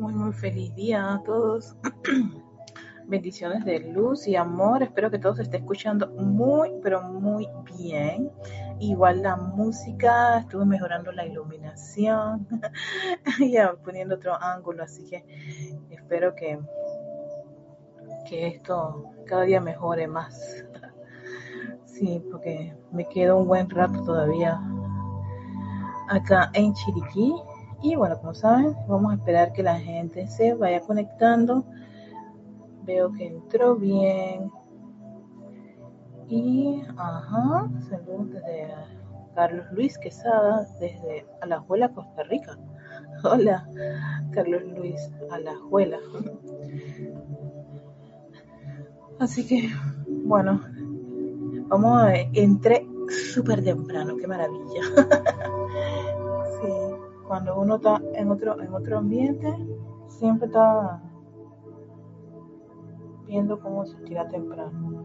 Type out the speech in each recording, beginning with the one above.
Muy, muy feliz día a todos. Bendiciones de luz y amor. Espero que todos se esté escuchando muy, pero muy bien. Igual la música, estuve mejorando la iluminación, ya poniendo otro ángulo, así que espero que, que esto cada día mejore más. Sí, porque me quedo un buen rato todavía acá en Chiriquí. Y bueno, como saben, vamos a esperar que la gente se vaya conectando. Veo que entró bien. Y, ajá, saludos desde Carlos Luis Quesada, desde Alajuela, Costa Rica. Hola, Carlos Luis Alajuela. Así que, bueno, vamos a entré súper temprano, qué maravilla. sí, cuando uno está en otro, en otro ambiente, siempre está viendo cómo se tira temprano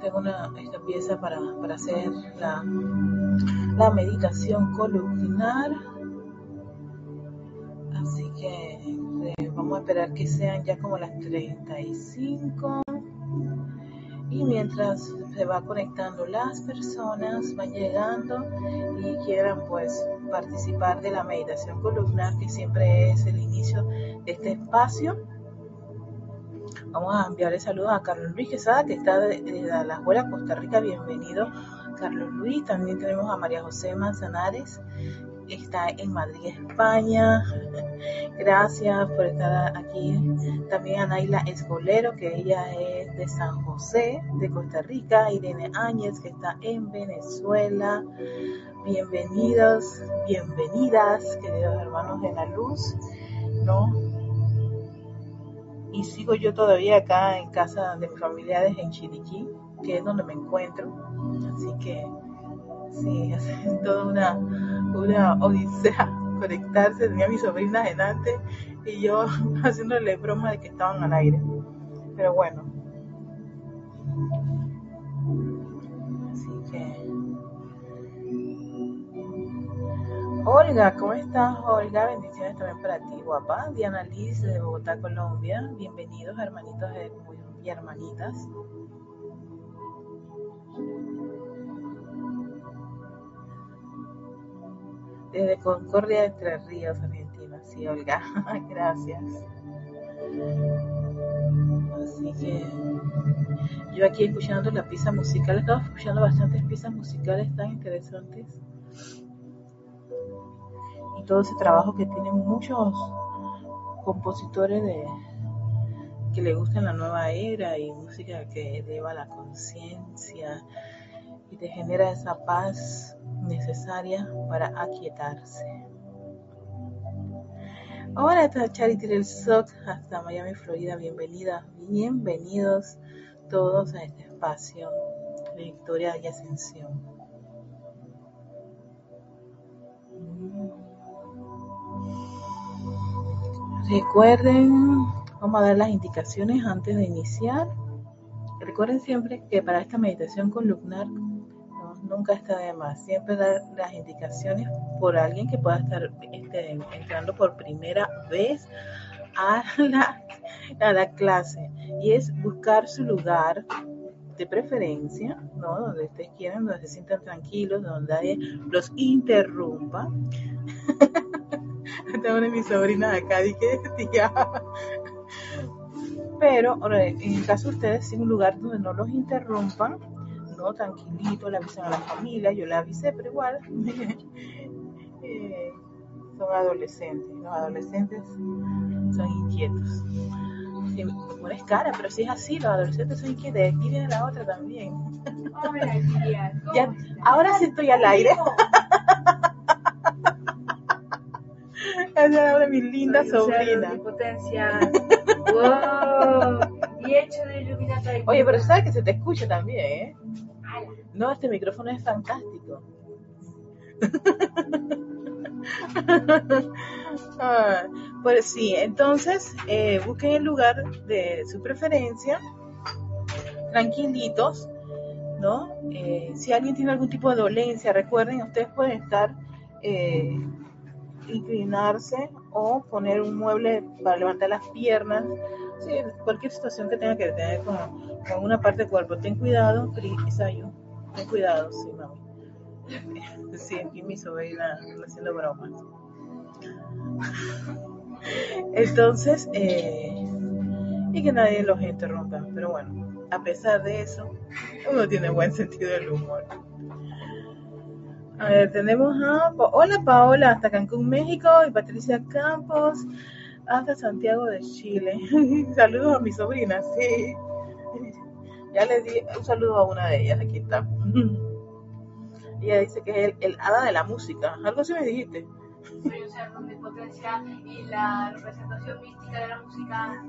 tengo una, esta pieza para, para hacer la, la meditación columnar. Así que eh, vamos a esperar que sean ya como las 35. Y mientras se va conectando las personas, van llegando y quieran pues participar de la meditación columnar, que siempre es el inicio de este espacio Vamos a enviarle saludos a Carlos Luis Quesada, que está desde la escuela Costa Rica. Bienvenido, Carlos Luis. También tenemos a María José Manzanares, está en Madrid, España. Gracias por estar aquí. También a Naila Escolero, que ella es de San José, de Costa Rica. Irene Áñez, que está en Venezuela. Bienvenidos, bienvenidas, queridos hermanos de la luz. ¿no? y sigo yo todavía acá en casa de mis familiares en Chiriquí, que es donde me encuentro. Así que sí, es toda una, una odisea conectarse. Tenía a mis sobrinas en antes y yo haciéndole broma de que estaban al aire. Pero bueno. Así que Olga, ¿cómo estás, Olga? Bendiciones también para ti, guapa. Diana Liz de Bogotá, Colombia. Bienvenidos, hermanitos y hermanitas. Desde Concordia, Entre Ríos, Argentina. Sí, Olga. Gracias. Así que yo aquí escuchando la pieza musical, estaba escuchando bastantes piezas musicales tan interesantes todo ese trabajo que tienen muchos compositores de que le gustan la nueva era y música que eleva la conciencia y te genera esa paz necesaria para aquietarse. Ahora está Charity del SOC hasta Miami, Florida. Bienvenida, bienvenidos todos a este espacio de victoria y ascensión. Recuerden, vamos a dar las indicaciones antes de iniciar. Recuerden siempre que para esta meditación columnar nunca está de más. Siempre dar las indicaciones por alguien que pueda estar este, entrando por primera vez a la, a la clase. Y es buscar su lugar de preferencia, ¿no? Donde ustedes quieran, donde se sientan tranquilos, donde nadie los interrumpa. Tengo una de mis sobrinas acá, dije, tía. Pero en el caso de ustedes, sin un lugar donde no los interrumpan, no, tranquilito, le avisan a la familia, yo le avisé, pero igual eh, son adolescentes, los adolescentes son inquietos. Me pones cara, pero si es así, los adolescentes son inquietos, aquí viene la otra también. ya, ahora sí estoy al aire. Esa era mi linda sobrina. Potencia. wow. Y hecho de. Oye, pero sabes que se te escucha también, ¿eh? No, este micrófono es fantástico. ah, pues sí, entonces eh, busquen el lugar de su preferencia, tranquilitos, ¿no? Eh, si alguien tiene algún tipo de dolencia, recuerden, ustedes pueden estar eh, inclinarse o poner un mueble para levantar las piernas. Sí, cualquier situación que tenga que tener con, con una parte del cuerpo. Ten cuidado, Isayo. Ten cuidado, sí, mami. Sí, aquí mi sobrina haciendo bromas. Entonces, eh, y que nadie los interrumpa. Pero bueno, a pesar de eso, uno tiene buen sentido del humor. A ver, tenemos a... Hola Paola, hasta Cancún, México, y Patricia Campos, hasta Santiago de Chile. Saludos a mi sobrina, sí. Ya les di un saludo a una de ellas, aquí está. Ella dice que es el, hada de la música. Algo así me dijiste. Soy un ser de potencia y la representación mística de la música.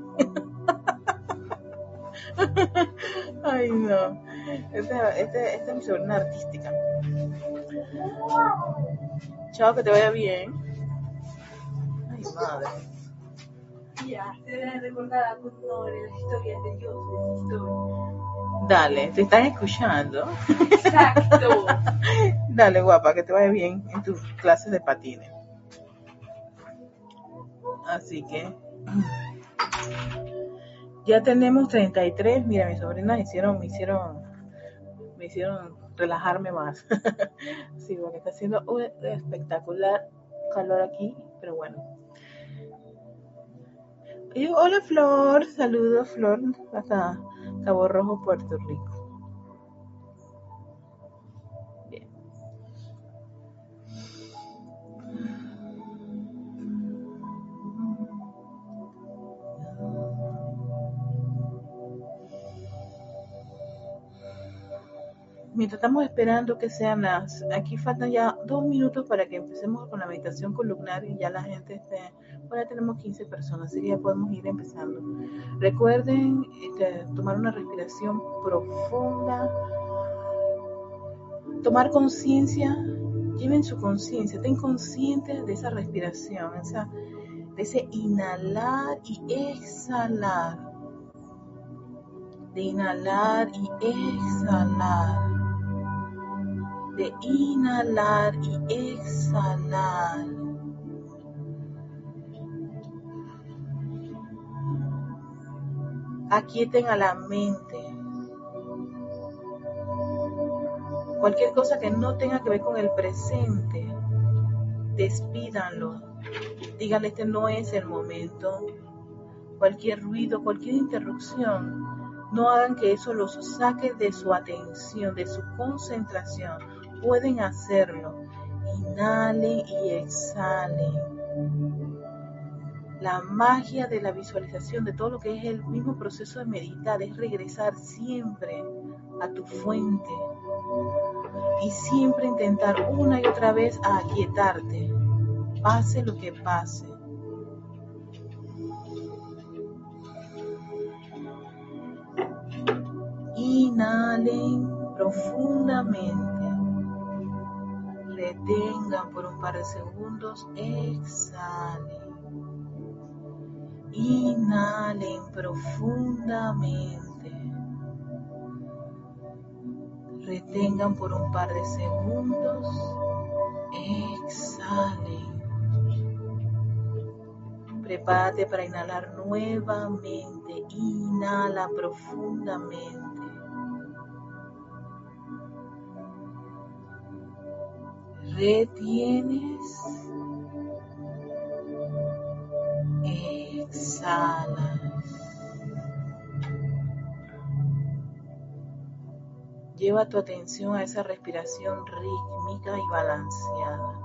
Ay, no. Esta, este, este es mi sobrina artística. Chao, que te vaya bien. Ay, madre. Las historias de Dios, de historia. Dale, te están escuchando. Exacto. Dale, guapa, que te vaya bien en tus clases de patines. Así que ya tenemos 33. Mira, mis sobrinas hicieron, me hicieron, me hicieron relajarme más. sí, porque está haciendo un espectacular calor aquí, pero bueno. Hola Flor, saludos Flor, hasta Cabo Rojo, Puerto Rico. Mientras estamos esperando que sean las, aquí faltan ya dos minutos para que empecemos con la meditación columnar y ya la gente esté, bueno, tenemos 15 personas, así que ya podemos ir empezando. Recuerden este, tomar una respiración profunda, tomar conciencia, lleven su conciencia, estén conscientes de esa respiración, de ese inhalar y exhalar, de inhalar y exhalar de inhalar y exhalar. Aquieten a la mente. Cualquier cosa que no tenga que ver con el presente, despídanlo. Díganle, este no es el momento. Cualquier ruido, cualquier interrupción, no hagan que eso los saque de su atención, de su concentración pueden hacerlo. Inhalen y exhalen. La magia de la visualización, de todo lo que es el mismo proceso de meditar, es regresar siempre a tu fuente y siempre intentar una y otra vez a aquietarte, pase lo que pase. Inhalen profundamente detengan por un par de segundos, exhalen. Inhalen profundamente. Retengan por un par de segundos. Exhalen. Prepárate para inhalar nuevamente. Inhala profundamente. Retienes, exhalas. Lleva tu atención a esa respiración rítmica y balanceada.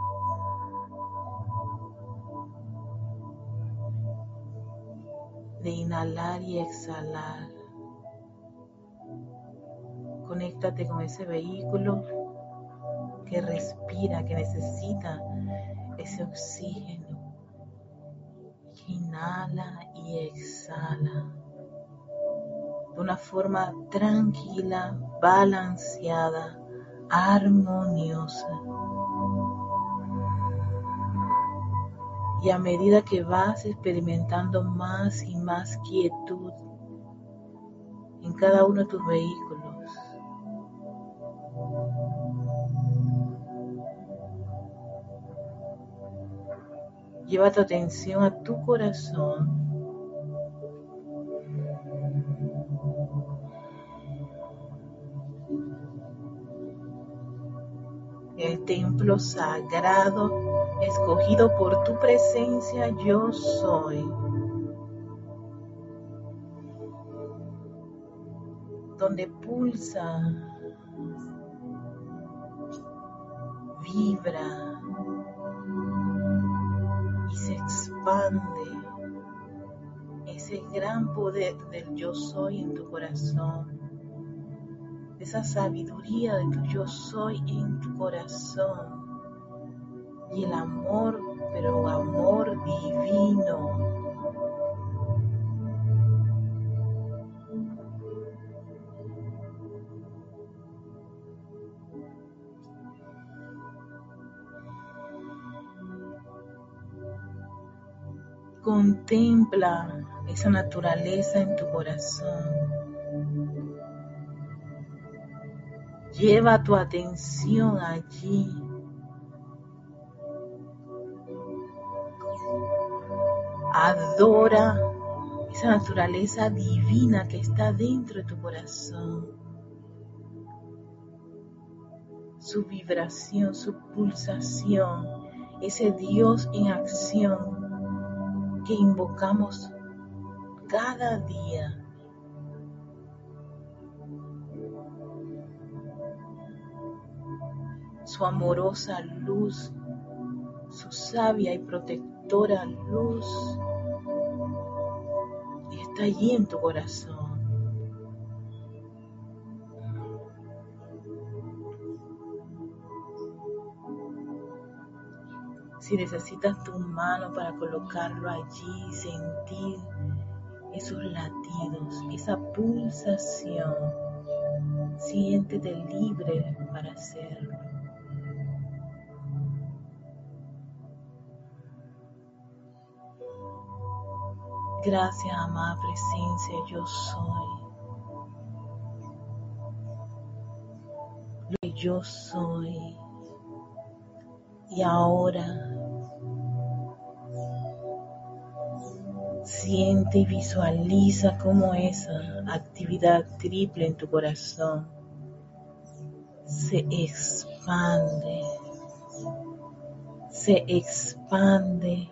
De inhalar y exhalar. Conéctate con ese vehículo que respira, que necesita ese oxígeno. Inhala y exhala de una forma tranquila, balanceada, armoniosa. Y a medida que vas experimentando más y más quietud en cada uno de tus vehículos, Lleva tu atención a tu corazón. El templo sagrado escogido por tu presencia yo soy. Donde pulsa, vibra ese gran poder del yo soy en tu corazón, esa sabiduría de tu yo soy en tu corazón y el amor, pero amor divino. Contempla esa naturaleza en tu corazón. Lleva tu atención allí Adora esa naturaleza divina que está dentro de tu corazón. Su vibración, su pulsación, ese Dios en acción que invocamos cada día. Su amorosa luz, su sabia y protectora luz está allí en tu corazón. Si necesitas tu mano para colocarlo allí, sentir esos latidos, esa pulsación, siéntete libre para hacerlo. Gracias, amada presencia, yo soy. Lo que yo soy. Y ahora siente y visualiza cómo esa actividad triple en tu corazón se expande, se expande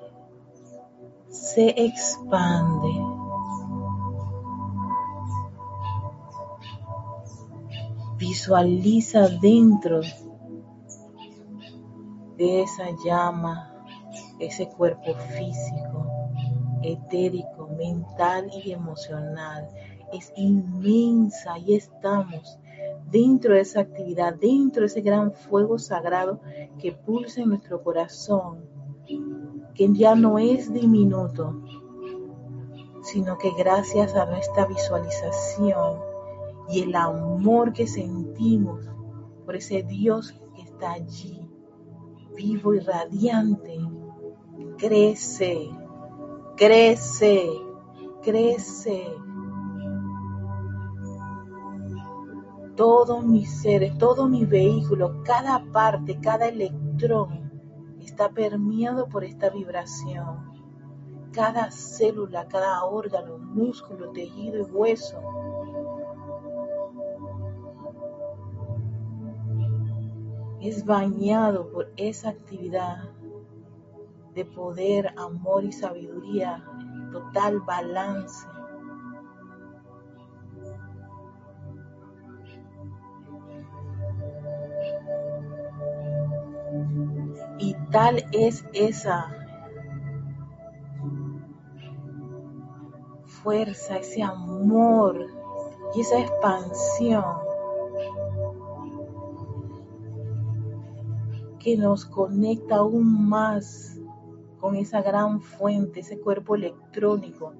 se expande. Visualiza dentro de esa llama, ese cuerpo físico, etérico, mental y emocional. Es inmensa y estamos dentro de esa actividad, dentro de ese gran fuego sagrado que pulsa en nuestro corazón que ya no es diminuto, sino que gracias a nuestra visualización y el amor que sentimos por ese Dios que está allí, vivo y radiante, crece, crece, crece. Todo mi ser, todo mi vehículo, cada parte, cada electrón está permeado por esta vibración. Cada célula, cada órgano, músculo, tejido y hueso es bañado por esa actividad de poder, amor y sabiduría, total balance. Y tal es esa fuerza, ese amor y esa expansión que nos conecta aún más con esa gran fuente, ese cuerpo electrónico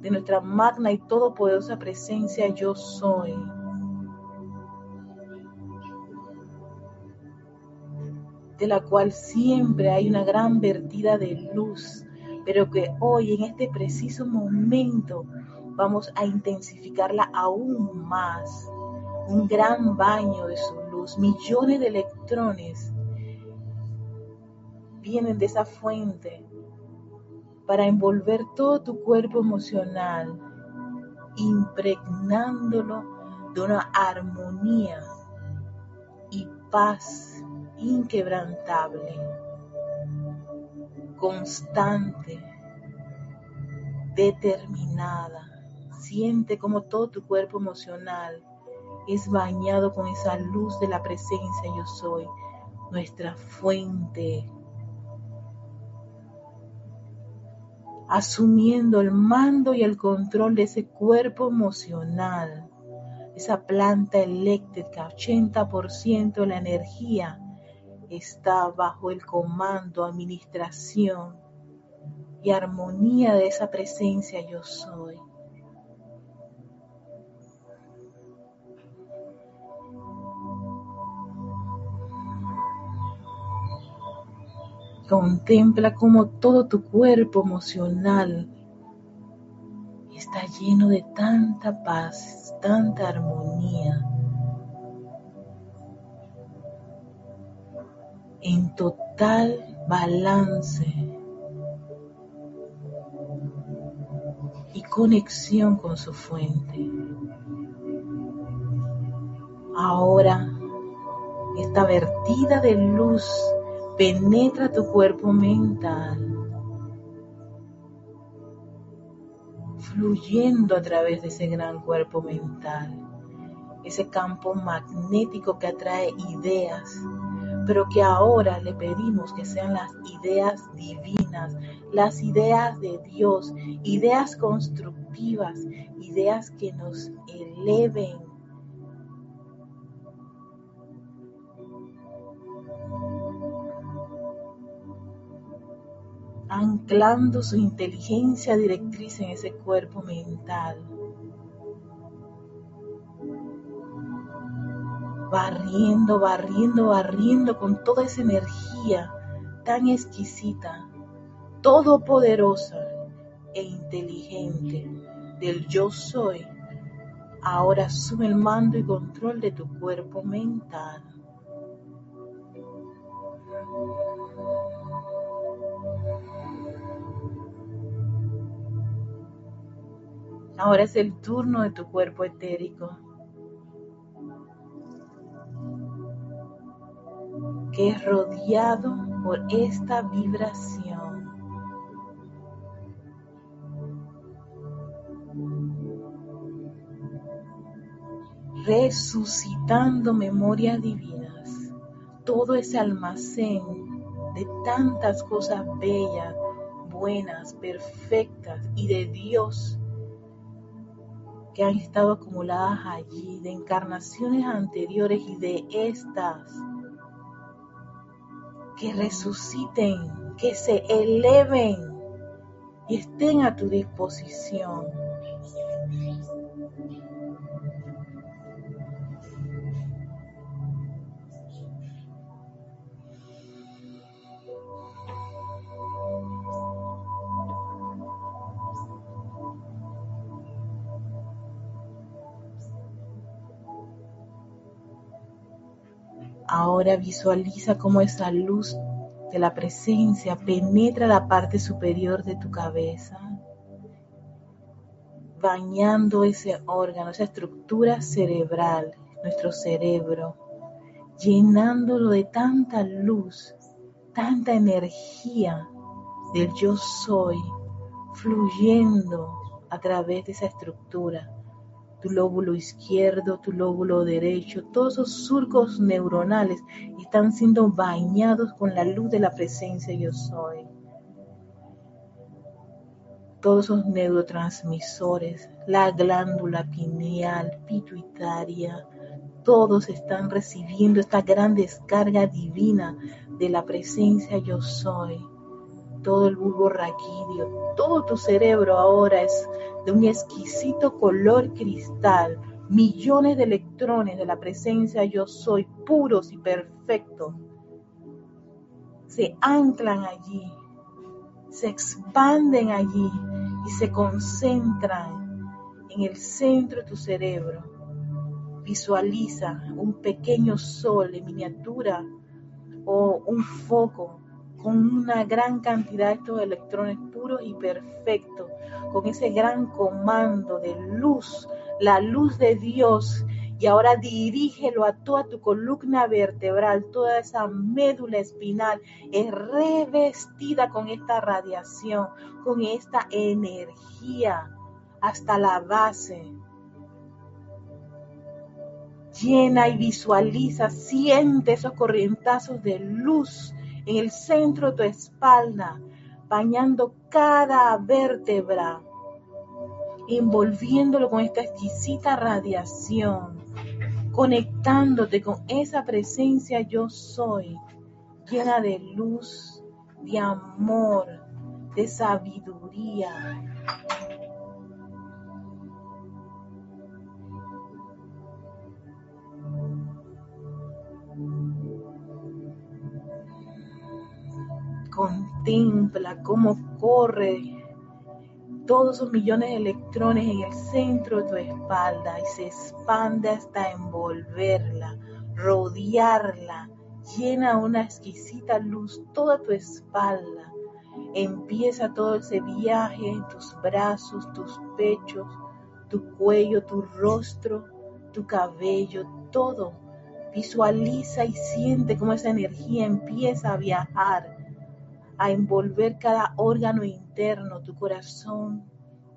de nuestra magna y todopoderosa presencia yo soy. de la cual siempre hay una gran vertida de luz, pero que hoy en este preciso momento vamos a intensificarla aún más. Un gran baño de su luz, millones de electrones vienen de esa fuente para envolver todo tu cuerpo emocional, impregnándolo de una armonía y paz inquebrantable, constante, determinada. Siente como todo tu cuerpo emocional es bañado con esa luz de la presencia yo soy, nuestra fuente, asumiendo el mando y el control de ese cuerpo emocional, esa planta eléctrica, 80% de la energía está bajo el comando, administración y armonía de esa presencia yo soy. Contempla cómo todo tu cuerpo emocional está lleno de tanta paz, tanta armonía, en total balance y conexión con su fuente. Ahora, esta vertida de luz penetra tu cuerpo mental, fluyendo a través de ese gran cuerpo mental, ese campo magnético que atrae ideas, pero que ahora le pedimos que sean las ideas divinas, las ideas de Dios, ideas constructivas, ideas que nos eleven anclando su inteligencia directriz en ese cuerpo mental. Barriendo, barriendo, barriendo con toda esa energía tan exquisita, todopoderosa e inteligente del yo soy. Ahora asume el mando y control de tu cuerpo mental. Ahora es el turno de tu cuerpo etérico. que es rodeado por esta vibración. Resucitando memorias divinas, todo ese almacén de tantas cosas bellas, buenas, perfectas y de Dios que han estado acumuladas allí, de encarnaciones anteriores y de estas, que resuciten, que se eleven y estén a tu disposición. Ahora visualiza cómo esa luz de la presencia penetra la parte superior de tu cabeza, bañando ese órgano, esa estructura cerebral, nuestro cerebro, llenándolo de tanta luz, tanta energía del yo soy, fluyendo a través de esa estructura tu lóbulo izquierdo, tu lóbulo derecho, todos esos surcos neuronales están siendo bañados con la luz de la presencia yo soy. Todos esos neurotransmisores, la glándula pineal, pituitaria, todos están recibiendo esta gran descarga divina de la presencia yo soy. Todo el bulbo raquídeo, todo tu cerebro ahora es de un exquisito color cristal, millones de electrones de la presencia yo soy, puros y perfectos, se anclan allí, se expanden allí y se concentran en el centro de tu cerebro. Visualiza un pequeño sol en miniatura o un foco con una gran cantidad de estos electrones puros y perfectos, con ese gran comando de luz, la luz de Dios. Y ahora dirígelo a toda tu columna vertebral, toda esa médula espinal es revestida con esta radiación, con esta energía hasta la base. Llena y visualiza, siente esos corrientazos de luz en el centro de tu espalda, bañando cada vértebra, envolviéndolo con esta exquisita radiación, conectándote con esa presencia yo soy, llena de luz, de amor, de sabiduría, Contempla cómo corre todos esos millones de electrones en el centro de tu espalda y se expande hasta envolverla, rodearla, llena una exquisita luz toda tu espalda. Empieza todo ese viaje en tus brazos, tus pechos, tu cuello, tu rostro, tu cabello, todo. Visualiza y siente cómo esa energía empieza a viajar a envolver cada órgano interno, tu corazón,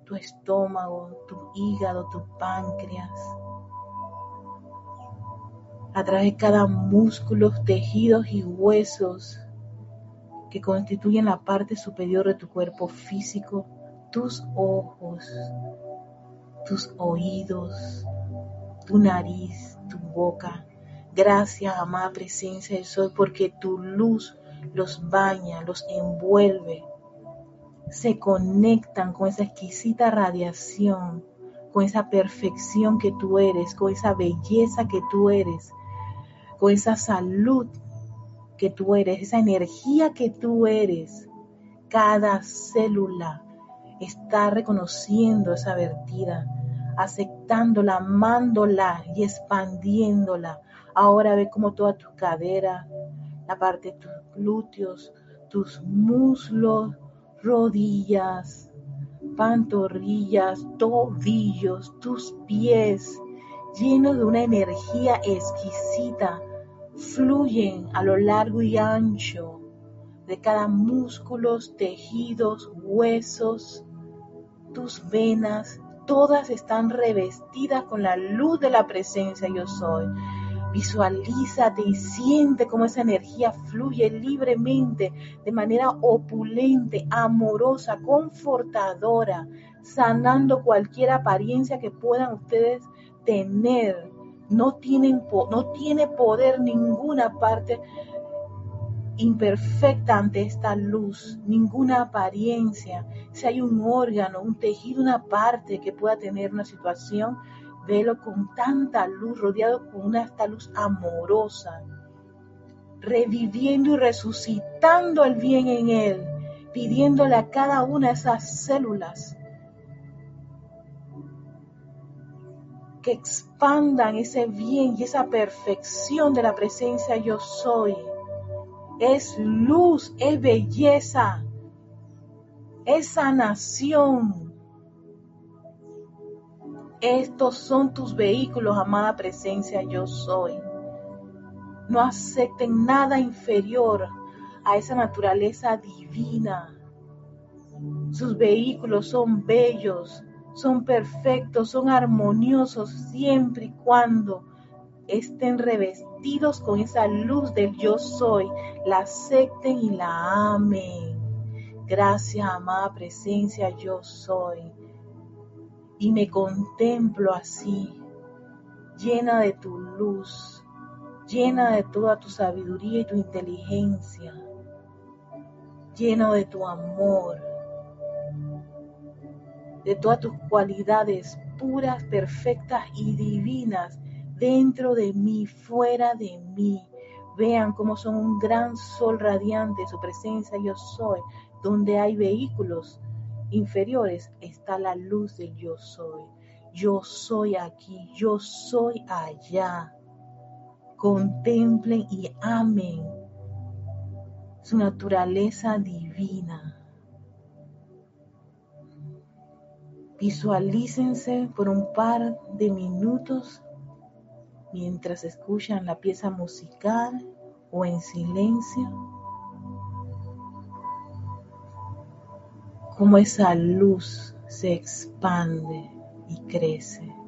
tu estómago, tu hígado, tu páncreas, a través de cada músculo, tejidos y huesos que constituyen la parte superior de tu cuerpo físico, tus ojos, tus oídos, tu nariz, tu boca. Gracias, amada presencia del sol, porque tu luz los baña, los envuelve, se conectan con esa exquisita radiación, con esa perfección que tú eres, con esa belleza que tú eres, con esa salud que tú eres, esa energía que tú eres. Cada célula está reconociendo esa vertida, aceptándola, amándola y expandiéndola. Ahora ve como toda tu cadera, la parte de tus glúteos, tus muslos, rodillas, pantorrillas, tobillos, tus pies, llenos de una energía exquisita, fluyen a lo largo y ancho de cada músculo, tejidos, huesos, tus venas, todas están revestidas con la luz de la presencia yo soy. Visualízate y siente cómo esa energía fluye libremente, de manera opulente, amorosa, confortadora, sanando cualquier apariencia que puedan ustedes tener. No, tienen, no tiene poder ninguna parte imperfecta ante esta luz, ninguna apariencia. Si hay un órgano, un tejido, una parte que pueda tener una situación, Velo con tanta luz, rodeado con una esta luz amorosa, reviviendo y resucitando el bien en él, pidiéndole a cada una de esas células que expandan ese bien y esa perfección de la presencia yo soy. Es luz, es belleza, es sanación, estos son tus vehículos, amada presencia, yo soy. No acepten nada inferior a esa naturaleza divina. Sus vehículos son bellos, son perfectos, son armoniosos siempre y cuando estén revestidos con esa luz del yo soy, la acepten y la amen. Gracias, amada presencia, yo soy y me contemplo así, llena de tu luz, llena de toda tu sabiduría y tu inteligencia, lleno de tu amor, de todas tus cualidades puras, perfectas y divinas dentro de mí, fuera de mí. Vean cómo son un gran sol radiante, su presencia yo soy, donde hay vehículos inferiores está la luz del yo soy. Yo soy aquí, yo soy allá. Contemplen y amen su naturaleza divina. Visualícense por un par de minutos mientras escuchan la pieza musical o en silencio, como esa luz se expande y crece.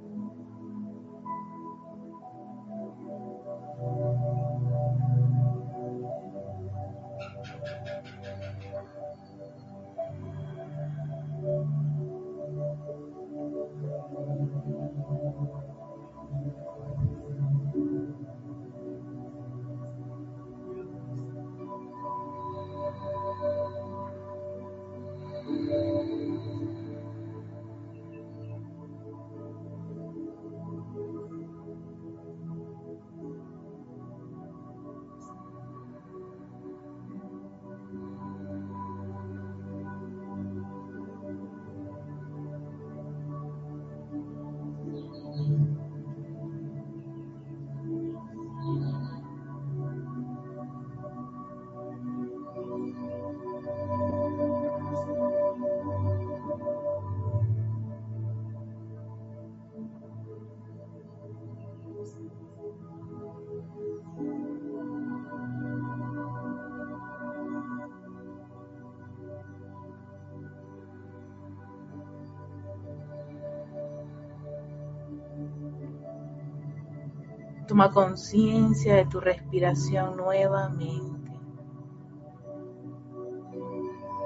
Toma conciencia de tu respiración nuevamente.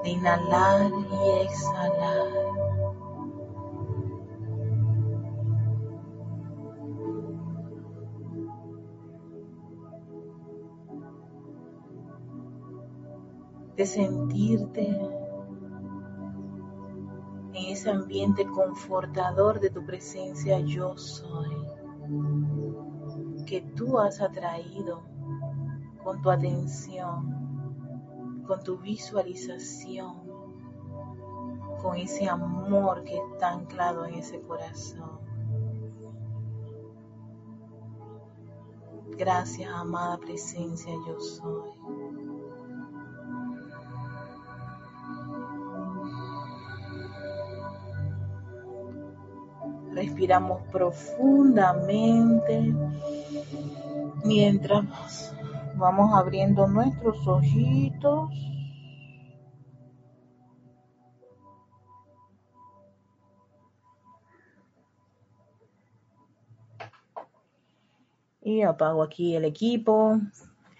De inhalar y exhalar. De sentirte en ese ambiente confortador de tu presencia yo que tú has atraído con tu atención, con tu visualización, con ese amor que está anclado en ese corazón. Gracias, amada presencia, yo soy. Respiramos profundamente mientras vamos abriendo nuestros ojitos. Y apago aquí el equipo.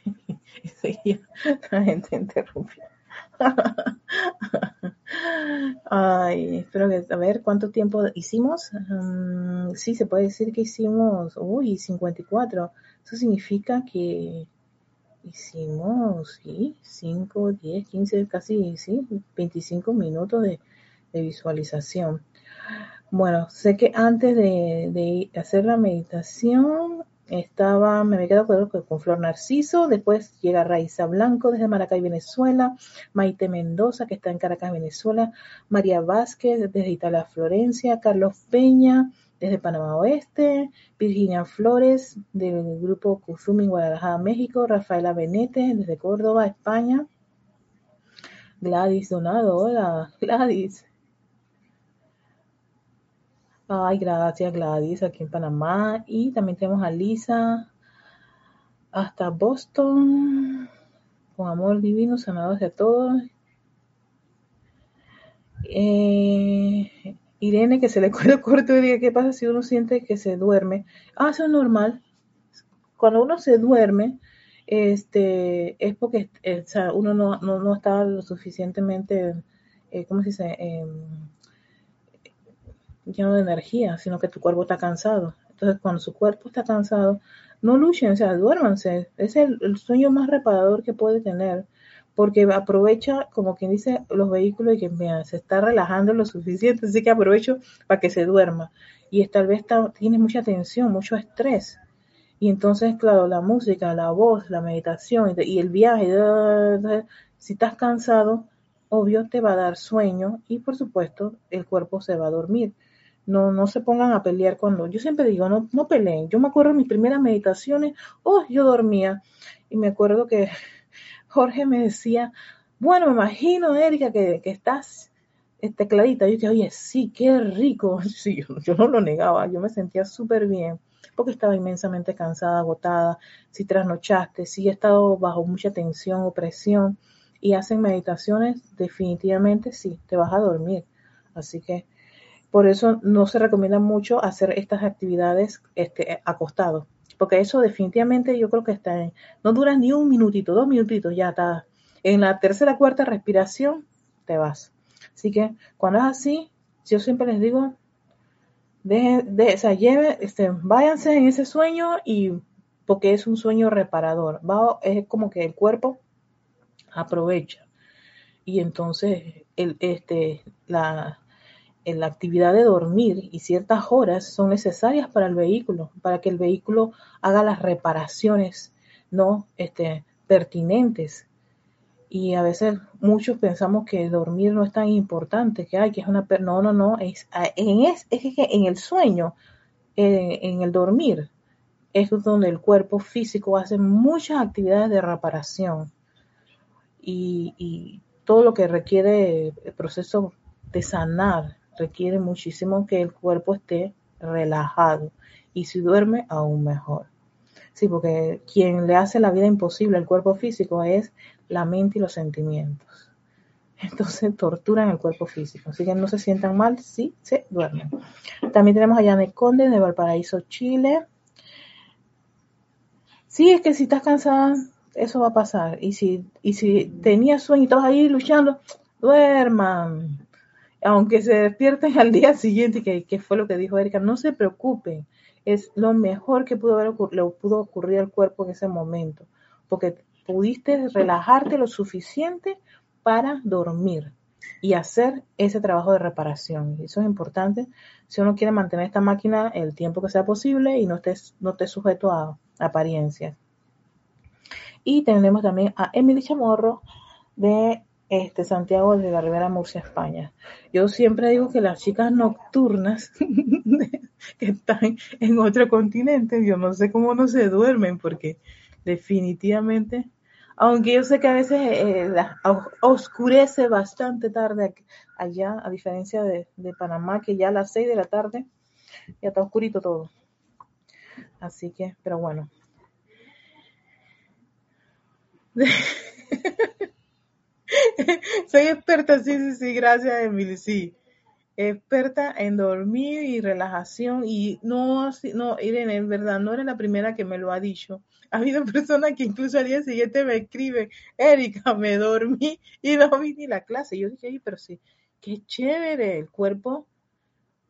La gente interrumpió. Ay, espero que, a ver, ¿cuánto tiempo hicimos? Um, sí, se puede decir que hicimos, uy, 54. Eso significa que hicimos, sí, 5, 10, 15, casi, sí, 25 minutos de, visualización. Bueno, sé que antes de, de hacer la meditación estaba, me quedo con, Flor Narciso, después llega Raiza Blanco desde Maracay, Venezuela, Maite Mendoza, que está en Caracas, Venezuela, María Vázquez desde Italia, Florencia, Carlos Peña desde Panamá Oeste, Virginia Flores del grupo Kuzumi Guadalajara, México, Rafaela Benete desde Córdoba, España, Gladys Donado, hola Gladys, Ay, gracias Gladys, aquí en Panamá. Y también tenemos a Lisa hasta Boston. Con amor divino, sanados a todos. Eh, Irene, que se le cuelga corto y diga, ¿qué pasa si uno siente que se duerme? Ah, eso es normal. Cuando uno se duerme, este, es porque eh, uno no, no, está lo suficientemente, eh, ¿cómo se dice? Em, lleno de energía, sino que tu cuerpo está cansado. Entonces, cuando su cuerpo está cansado, no luchen, o sea, duérmanse. Es el, sueño más reparador que puede tener, porque aprovecha, como quien dice, los vehículos y que se está relajando lo suficiente, así que aprovecho para que se duerma. Y tal vez tienes mucha tensión, mucho estrés. Y entonces, claro, la música, la voz, la meditación y el viaje, si estás cansado, obvio te va a dar sueño y por supuesto el cuerpo se va a dormir. No, no se pongan a pelear cuando, yo siempre digo, no, no peleen. Yo me acuerdo de mis primeras meditaciones, oh, yo dormía. Y me acuerdo que Jorge me decía, bueno, me imagino, Erika, que, que estás este, clarita. Yo dije, oye, sí, qué rico. Sí, yo, no lo negaba, yo me sentía súper bien porque estaba inmensamente cansada, agotada, si trasnochaste, si he estado bajo mucha tensión o presión y hacen meditaciones, definitivamente sí, te vas a dormir. Así que por eso no se recomienda mucho hacer estas actividades este, acostado, porque eso definitivamente yo creo que está en, no dura ni un minutito, dos minutitos, ya está. En la tercera, cuarta respiración te vas. Así que cuando es así, yo siempre les digo, de, de, o sea, este, váyanse en ese sueño y porque es un sueño reparador, va, es como que el cuerpo aprovecha y entonces el, este, la, la actividad de dormir y ciertas horas son necesarias para el vehículo, para que el vehículo haga las reparaciones no este, pertinentes. Y a veces muchos pensamos que dormir no es tan importante, que hay que es una no, no, no, es en es, es que en el sueño, eh, en el dormir, es donde el cuerpo físico hace muchas actividades de reparación. Y, y todo lo que requiere el proceso de sanar requiere muchísimo que el cuerpo esté relajado y si duerme aún mejor. Sí, porque quien le hace la vida imposible al cuerpo físico es la mente y los sentimientos. Entonces torturan el cuerpo físico. Así que no se sientan mal si se duermen. También tenemos a Janet Conde de Valparaíso, Chile. Sí, es que si estás cansada, eso va a pasar. Y si, y si tenías sueño y estás ahí luchando, duerman. Aunque se despierten al día siguiente, que, que fue lo que dijo Erika, no se preocupen. Es lo mejor que pudo le pudo ocurrir al cuerpo en ese momento. Porque pudiste relajarte lo suficiente para dormir y hacer ese trabajo de reparación. Eso es importante si uno quiere mantener esta máquina el tiempo que sea posible y no estés, no esté sujeto a, apariencias. Y tenemos también a Emily Chamorro de este, Santiago de la Ribera Murcia, España. Yo siempre digo que las chicas nocturnas que están en otro continente, yo no sé cómo no se duermen porque definitivamente aunque yo sé que a veces eh, oscurece bastante tarde allá, a diferencia de, Panamá, que ya a las 6 de la tarde ya está oscurito todo. Así que, pero bueno. Soy experta, sí, sí, sí, gracias, Emily, sí. Experta en dormir y relajación. Y no, no, Irene, en verdad, no eres la primera que me lo ha dicho ha habido personas que incluso al día siguiente me escriben, Erika, me dormí y no vi ni la clase. yo dije, Ay, pero sí, qué chévere, el cuerpo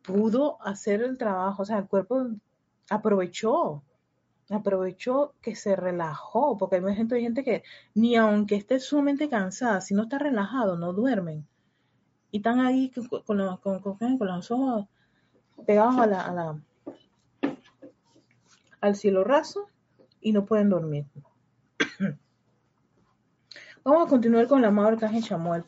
pudo hacer el trabajo, o sea, el cuerpo aprovechó, aprovechó que se relajó, porque hay gente, hay gente que ni aunque esté sumamente cansada, si no está relajado, no duermen. Y están ahí con, los, con, los ojos pegados a la, la, al cielo raso y no pueden dormir. Vamos a continuar con el amado arcángel Chamuel.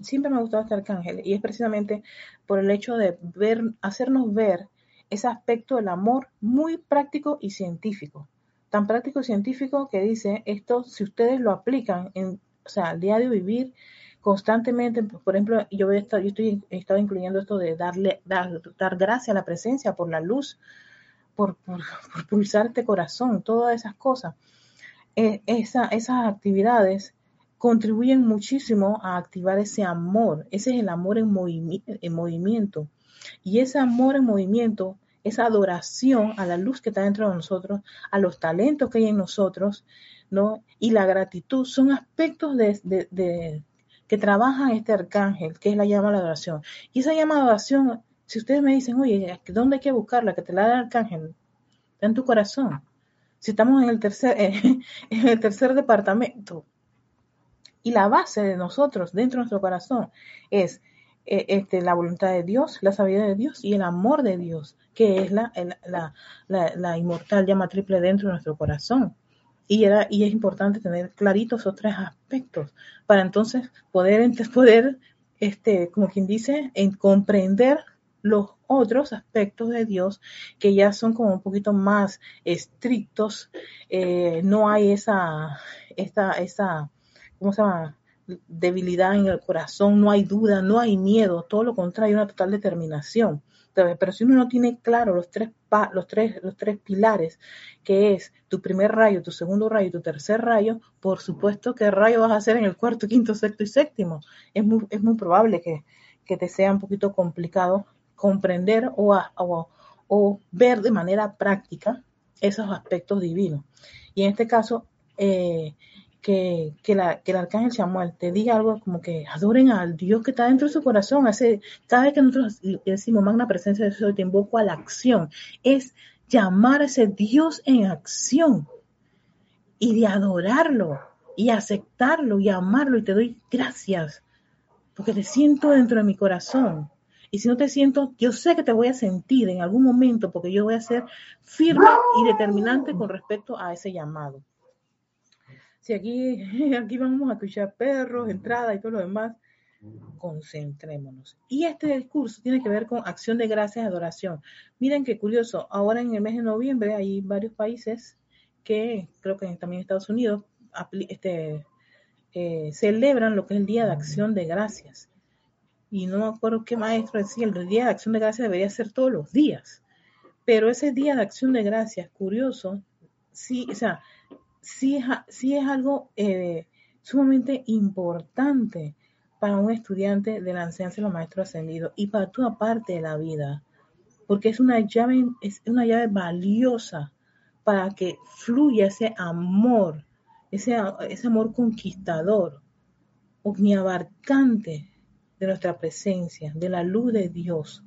Siempre me ha gustado este arcángel y es precisamente por el hecho de ver, hacernos ver ese aspecto del amor muy práctico y científico. Tan práctico y científico que dice esto, si ustedes lo aplican en, o sea, al diario vivir constantemente, por ejemplo, yo, he estado, yo estoy, estado incluyendo esto de darle, dar, dar gracias a la presencia por la luz, por, por, pulsar este corazón, todas esas cosas. Eh, esas actividades contribuyen muchísimo a activar ese amor. Ese es el amor en, en movimiento. Y ese amor en movimiento, esa adoración a la luz que está dentro de nosotros, a los talentos que hay en nosotros, ¿no? Y la gratitud son aspectos de, que trabajan este arcángel, que es la llama de la adoración. Y esa llama de adoración si ustedes me dicen, oye, ¿dónde hay que buscarla? Que te la da el arcángel. Está en tu corazón. Si estamos en el tercer, en el tercer departamento y la base de nosotros, dentro de nuestro corazón, es eh, este, la voluntad de Dios, la sabiduría de Dios y el amor de Dios, que es la, la, la, inmortal llama triple dentro de nuestro corazón. Y, era, y es importante tener claritos esos tres aspectos para entonces poder, poder este, como quien dice, en comprender los otros aspectos de Dios que ya son como un poquito más estrictos, eh, no hay esa, esa ¿cómo se llama? Debilidad en el corazón, no hay duda, no hay miedo, todo lo contrario, una total determinación. Pero si uno no tiene claro los tres, los, tres, los tres pilares, que es tu primer rayo, tu segundo rayo tu tercer rayo, por supuesto que rayo vas a hacer en el cuarto, quinto, sexto y séptimo. Es muy, es muy probable que, que te sea un poquito complicado comprender o, o, o, ver de manera práctica esos aspectos divinos. Y en este caso, eh, que, que, la, que el arcángel Samuel te diga algo como que adoren al Dios que está dentro de su corazón. Hace, cada vez que nosotros decimos magna presencia de Dios, te invoco a la acción. Es llamar a ese Dios en acción y de adorarlo y aceptarlo y amarlo y te doy gracias porque te siento dentro de mi corazón. Y si no te siento, yo sé que te voy a sentir en algún momento porque yo voy a ser firme y determinante con respecto a ese llamado. Si aquí, aquí vamos a escuchar perros, entrada y todo lo demás, concentrémonos. Y este discurso tiene que ver con acción de gracias y adoración. Miren qué curioso, ahora en el mes de noviembre hay varios países que, creo que también Estados Unidos, este, eh, celebran lo que es el Día de Acción de Gracias. Y no me acuerdo qué maestro decía, el Día de Acción de Gracias debería ser todos los días. Pero ese Día de Acción de Gracias, curioso, sí, o sea, sí, es algo eh, sumamente importante para un estudiante de la enseñanza de los maestros ascendidos y para toda parte de la vida, porque es una llave, es una llave valiosa para que fluya ese amor, ese, ese amor conquistador, omniabarcante de nuestra presencia, de la luz de Dios.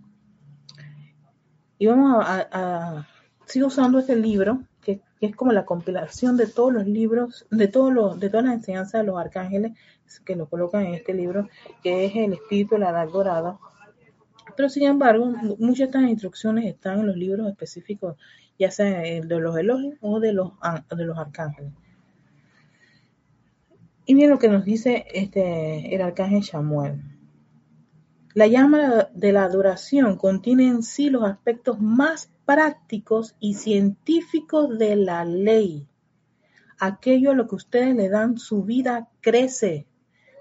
Y vamos a, a, sigo usando este libro que es como la compilación de todos los libros, de, todos los, de todas las enseñanzas de los arcángeles que lo colocan en este libro, que es el Espíritu de la Edad Dorada. Pero sin embargo, muchas de estas instrucciones están en los libros específicos, ya sea de los elogios o de los, de los arcángeles. Y miren lo que nos dice este, el arcángel Samuel. La llama de la adoración contiene en sí los aspectos más prácticos y científicos de la ley. Aquello a lo que ustedes le dan su vida crece,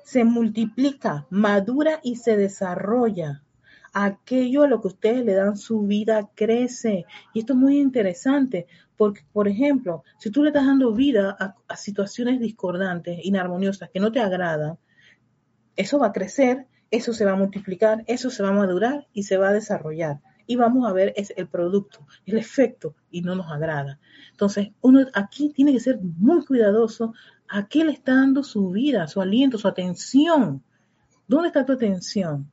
se multiplica, madura y se desarrolla. Aquello a lo que ustedes le dan su vida crece. Y esto es muy interesante porque, por ejemplo, si tú le estás dando vida a, situaciones discordantes, inarmoniosas, que no te agradan, eso va a crecer eso se va a multiplicar, eso se va a madurar y se va a desarrollar. Y vamos a ver es el producto, el efecto, y no nos agrada. Entonces, uno aquí tiene que ser muy cuidadoso a qué le está dando su vida, su aliento, su atención. ¿Dónde está tu atención?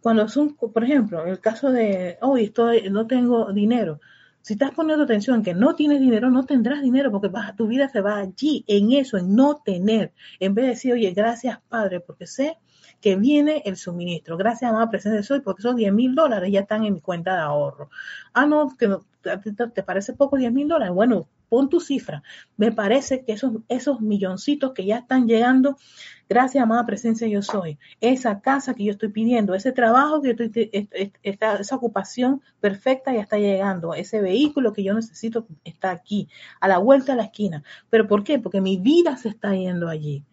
Cuando son, por ejemplo, el caso de, hoy estoy, no tengo dinero. Si estás poniendo atención en que no tienes dinero, no tendrás dinero porque tu vida se va allí, en eso, en no tener. En vez de decir, oye, gracias Padre, porque sé que viene el suministro. Gracias, amada presencia de soy, porque esos 10 mil dólares ya están en mi cuenta de ahorro. Ah, no, que te parece poco 10 mil dólares. Bueno, pon tu cifra. Me parece que esos, esos milloncitos que ya están llegando, gracias, amada presencia yo soy. Esa casa que yo estoy pidiendo, ese trabajo que yo estoy, esa ocupación perfecta ya está llegando. Ese vehículo que yo necesito está aquí, a la vuelta de la esquina. ¿Pero por qué? Porque mi vida se está yendo allí.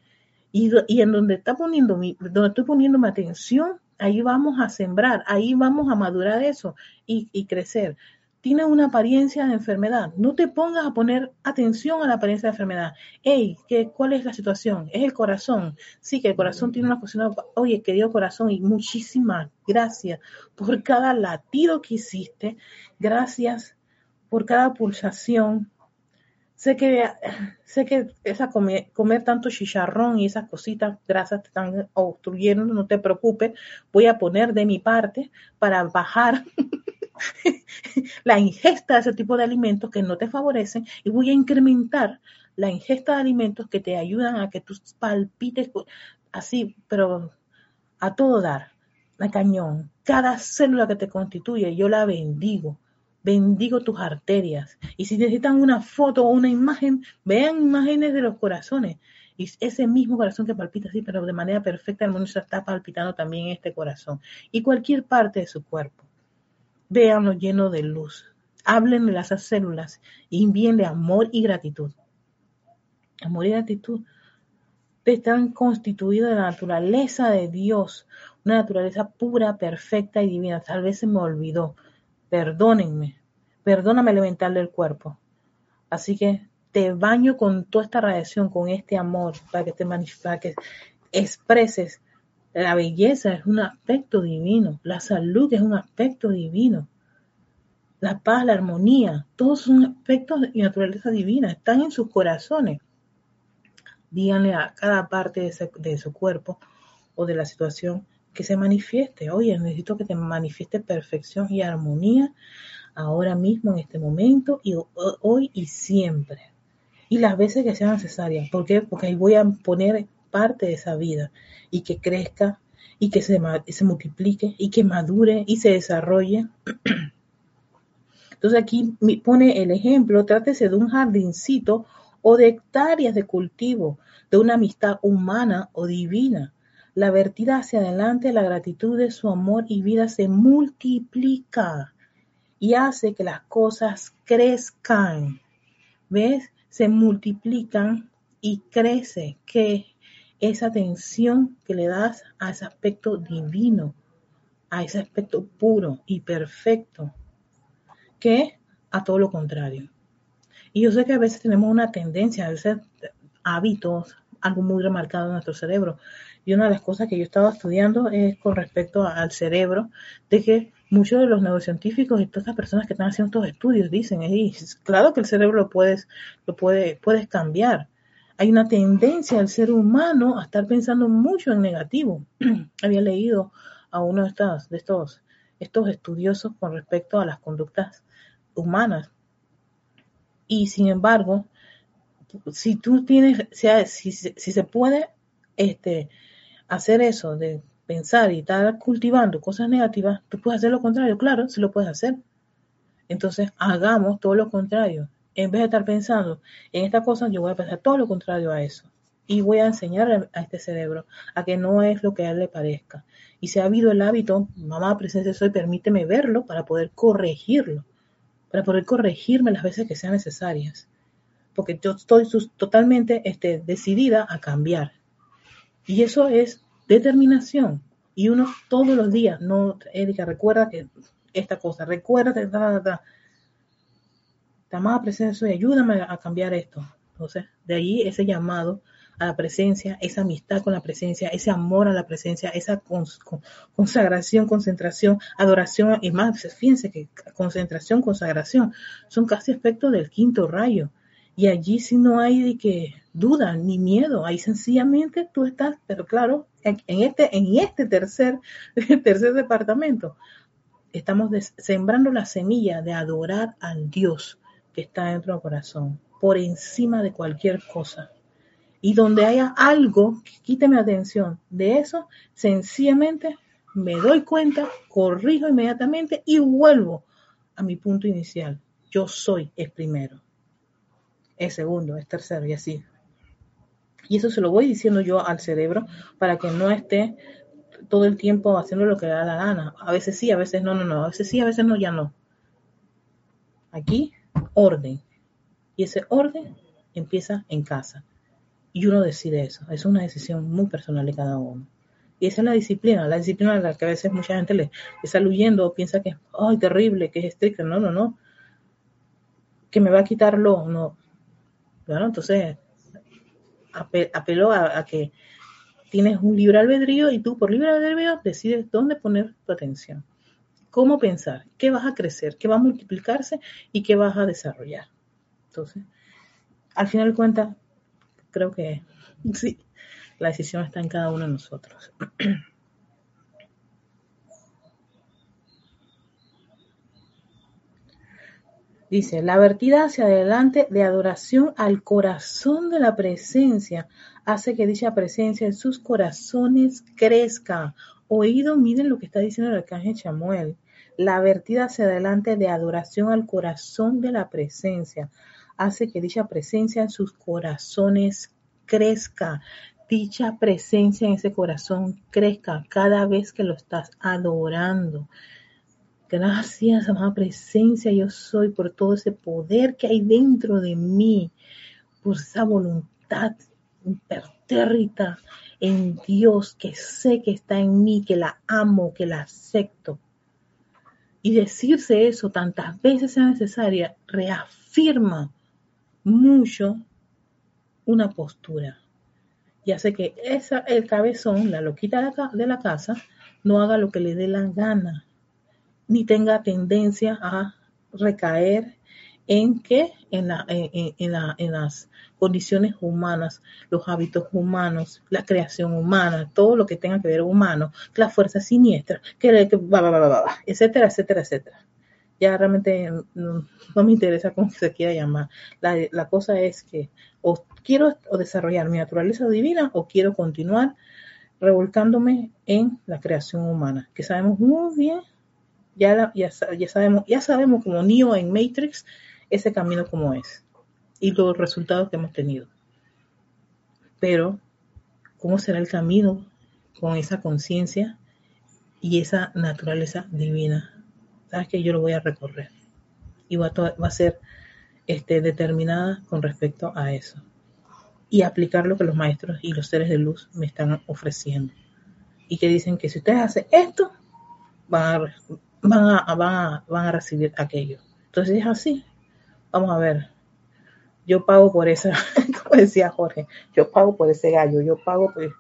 Y, en donde, está poniendo mi, donde estoy poniendo mi atención, ahí vamos a sembrar, ahí vamos a madurar eso y, crecer. Tiene una apariencia de enfermedad. No te pongas a poner atención a la apariencia de enfermedad. Hey, ¿qué, ¿cuál es la situación? Es el corazón. Sí, que el corazón tiene una función. Oye, querido corazón, y muchísimas gracias por cada latido que hiciste. Gracias por cada pulsación. Sé que, sé que esa comer, tanto chicharrón y esas cositas grasas te están obstruyendo, no te preocupes, voy a poner de mi parte para bajar la ingesta de ese tipo de alimentos que no te favorecen y voy a incrementar la ingesta de alimentos que te ayudan a que tú palpites así, pero a todo dar, la cañón. Cada célula que te constituye, yo la bendigo bendigo tus arterias. Y si necesitan una foto o una imagen, vean imágenes de los corazones. Y ese mismo corazón que palpita así, pero de manera perfecta, armoniosa, está palpitando también este corazón. Y cualquier parte de su cuerpo. Véanlo lleno de luz. Háblenle a esas células y envíenle amor y gratitud. Amor y gratitud están constituidos de la naturaleza de Dios, una naturaleza pura, perfecta y divina. Tal vez se me olvidó. Perdónenme. Perdóname elemental del cuerpo. Así que te baño con toda esta radiación, con este amor, para que te para que expreses la belleza es un aspecto divino, la salud es un aspecto divino, la paz, la armonía, todos son aspectos de naturaleza divina, están en sus corazones. Díganle a cada parte de, su cuerpo o de la situación que se manifieste. Oye, necesito que te manifieste perfección y armonía ahora mismo, en este momento, y hoy y siempre. Y las veces que sean necesarias. Porque ahí voy a poner parte de esa vida y que crezca y que se, se multiplique y que madure y se desarrolle. Entonces aquí pone el ejemplo, trátese de un jardincito o de hectáreas de cultivo, de una amistad humana o divina. La vertida hacia adelante, la gratitud de su amor y vida se multiplica y hace que las cosas crezcan. ¿Ves? Se multiplican y crece. que esa atención que le das a ese aspecto divino, a ese aspecto puro y perfecto, que a todo lo contrario. Y yo sé que a veces tenemos una tendencia, a veces hábitos, algo muy remarcado en nuestro cerebro. Y una de las cosas que yo estaba estudiando es con respecto al cerebro, de que muchos de los neurocientíficos y todas las personas que están haciendo estos estudios dicen, es claro que el cerebro lo puedes, lo puede, puedes cambiar, hay una tendencia al ser humano a estar pensando mucho en negativo. Había leído a uno de estos, de estos, estos estudiosos con respecto a las conductas humanas. Y sin embargo, si tú tienes, si, si, se puede este, hacer eso de pensar y estar cultivando cosas negativas, tú puedes hacer lo contrario, claro, sí lo puedes hacer. Entonces, hagamos todo lo contrario en vez de estar pensando en esta cosa, yo voy a pensar todo lo contrario a eso. Y voy a enseñar a este cerebro a que no es lo que a él le parezca. Y si ha habido el hábito, mamá presencia soy, permíteme verlo para poder corregirlo, para poder corregirme las veces que sean necesarias. Porque yo estoy totalmente este, decidida a cambiar. Y eso es determinación. Y uno todos los días, no, Erika, recuerda que esta cosa, recuerda, amada presencia y ayúdame a cambiar esto. Entonces, de ahí ese llamado a la presencia, esa amistad con la presencia, ese amor a la presencia, esa consagración, concentración, adoración, y más, fíjense que concentración, consagración, son casi aspectos del quinto rayo. Y allí si no hay de que duda ni miedo, ahí sencillamente tú estás, pero claro, en, este, en este tercer, tercer departamento, estamos sembrando la semilla de adorar al Dios, que está dentro del corazón, por encima de cualquier cosa. Y donde haya algo que quite mi atención de eso, sencillamente me doy cuenta, corrijo inmediatamente y vuelvo a mi punto inicial. Yo soy el primero, el segundo, el tercero y así. Y eso se lo voy diciendo yo al cerebro para que no esté todo el tiempo haciendo lo que le da la gana. A veces sí, a veces no, no, no. A veces sí, a veces no, ya no. Aquí orden. Y ese orden empieza en casa. Y uno decide eso. Es una decisión muy personal de cada uno. Y esa es la disciplina, la disciplina a la que a veces mucha gente le, está huyendo o piensa que es terrible, que es estricta. No, no, no. Que me va a quitarlo, no. Bueno, entonces apelo a, a, que tienes un libre albedrío y tú por libre albedrío decides dónde poner tu atención cómo pensar, qué vas a crecer, qué va a multiplicarse y qué vas a desarrollar. Entonces, al final de cuentas, creo que sí, la decisión está en cada uno de nosotros. Dice, la vertida hacia adelante de adoración al corazón de la presencia hace que dicha presencia en sus corazones crezca. Oído, miren lo que está diciendo el arcángel Chamuel la vertida hacia adelante de adoración al corazón de la presencia hace que dicha presencia en sus corazones crezca. Dicha presencia en ese corazón crezca cada vez que lo estás adorando. Gracias, amada presencia, yo soy por todo ese poder que hay dentro de mí, por esa voluntad impertérrita en Dios, que sé que está en mí, que la amo, que la acepto. Y decirse eso tantas veces sea necesaria, reafirma mucho una postura. Y hace que esa, el cabezón, la loquita de la casa, no haga lo que le dé la gana, ni tenga tendencia a recaer en que en, la, en, la, en, las condiciones humanas, los hábitos humanos, la creación humana, todo lo que tenga que ver humano, la fuerza siniestra, que, que etcétera, etcétera, etcétera. Ya realmente no, me interesa cómo se quiera llamar. La, la cosa es que o quiero desarrollar mi naturaleza divina o quiero continuar revolcándome en la creación humana, que sabemos muy bien, ya, ya, ya sabemos, ya sabemos como Neo en Matrix, ese camino como es y los resultados que hemos tenido. Pero, ¿cómo será el camino con esa conciencia y esa naturaleza divina? Sabes que yo lo voy a recorrer y va a, va a ser este, determinada con respecto a eso y aplicar lo que los maestros y los seres de luz me están ofreciendo. Y que dicen que si ustedes hacen esto, van a, van a, van a, van a recibir aquello. Entonces es así. Vamos a ver. Yo pago por esa, como decía Jorge, yo pago por ese gallo, yo pago, pues,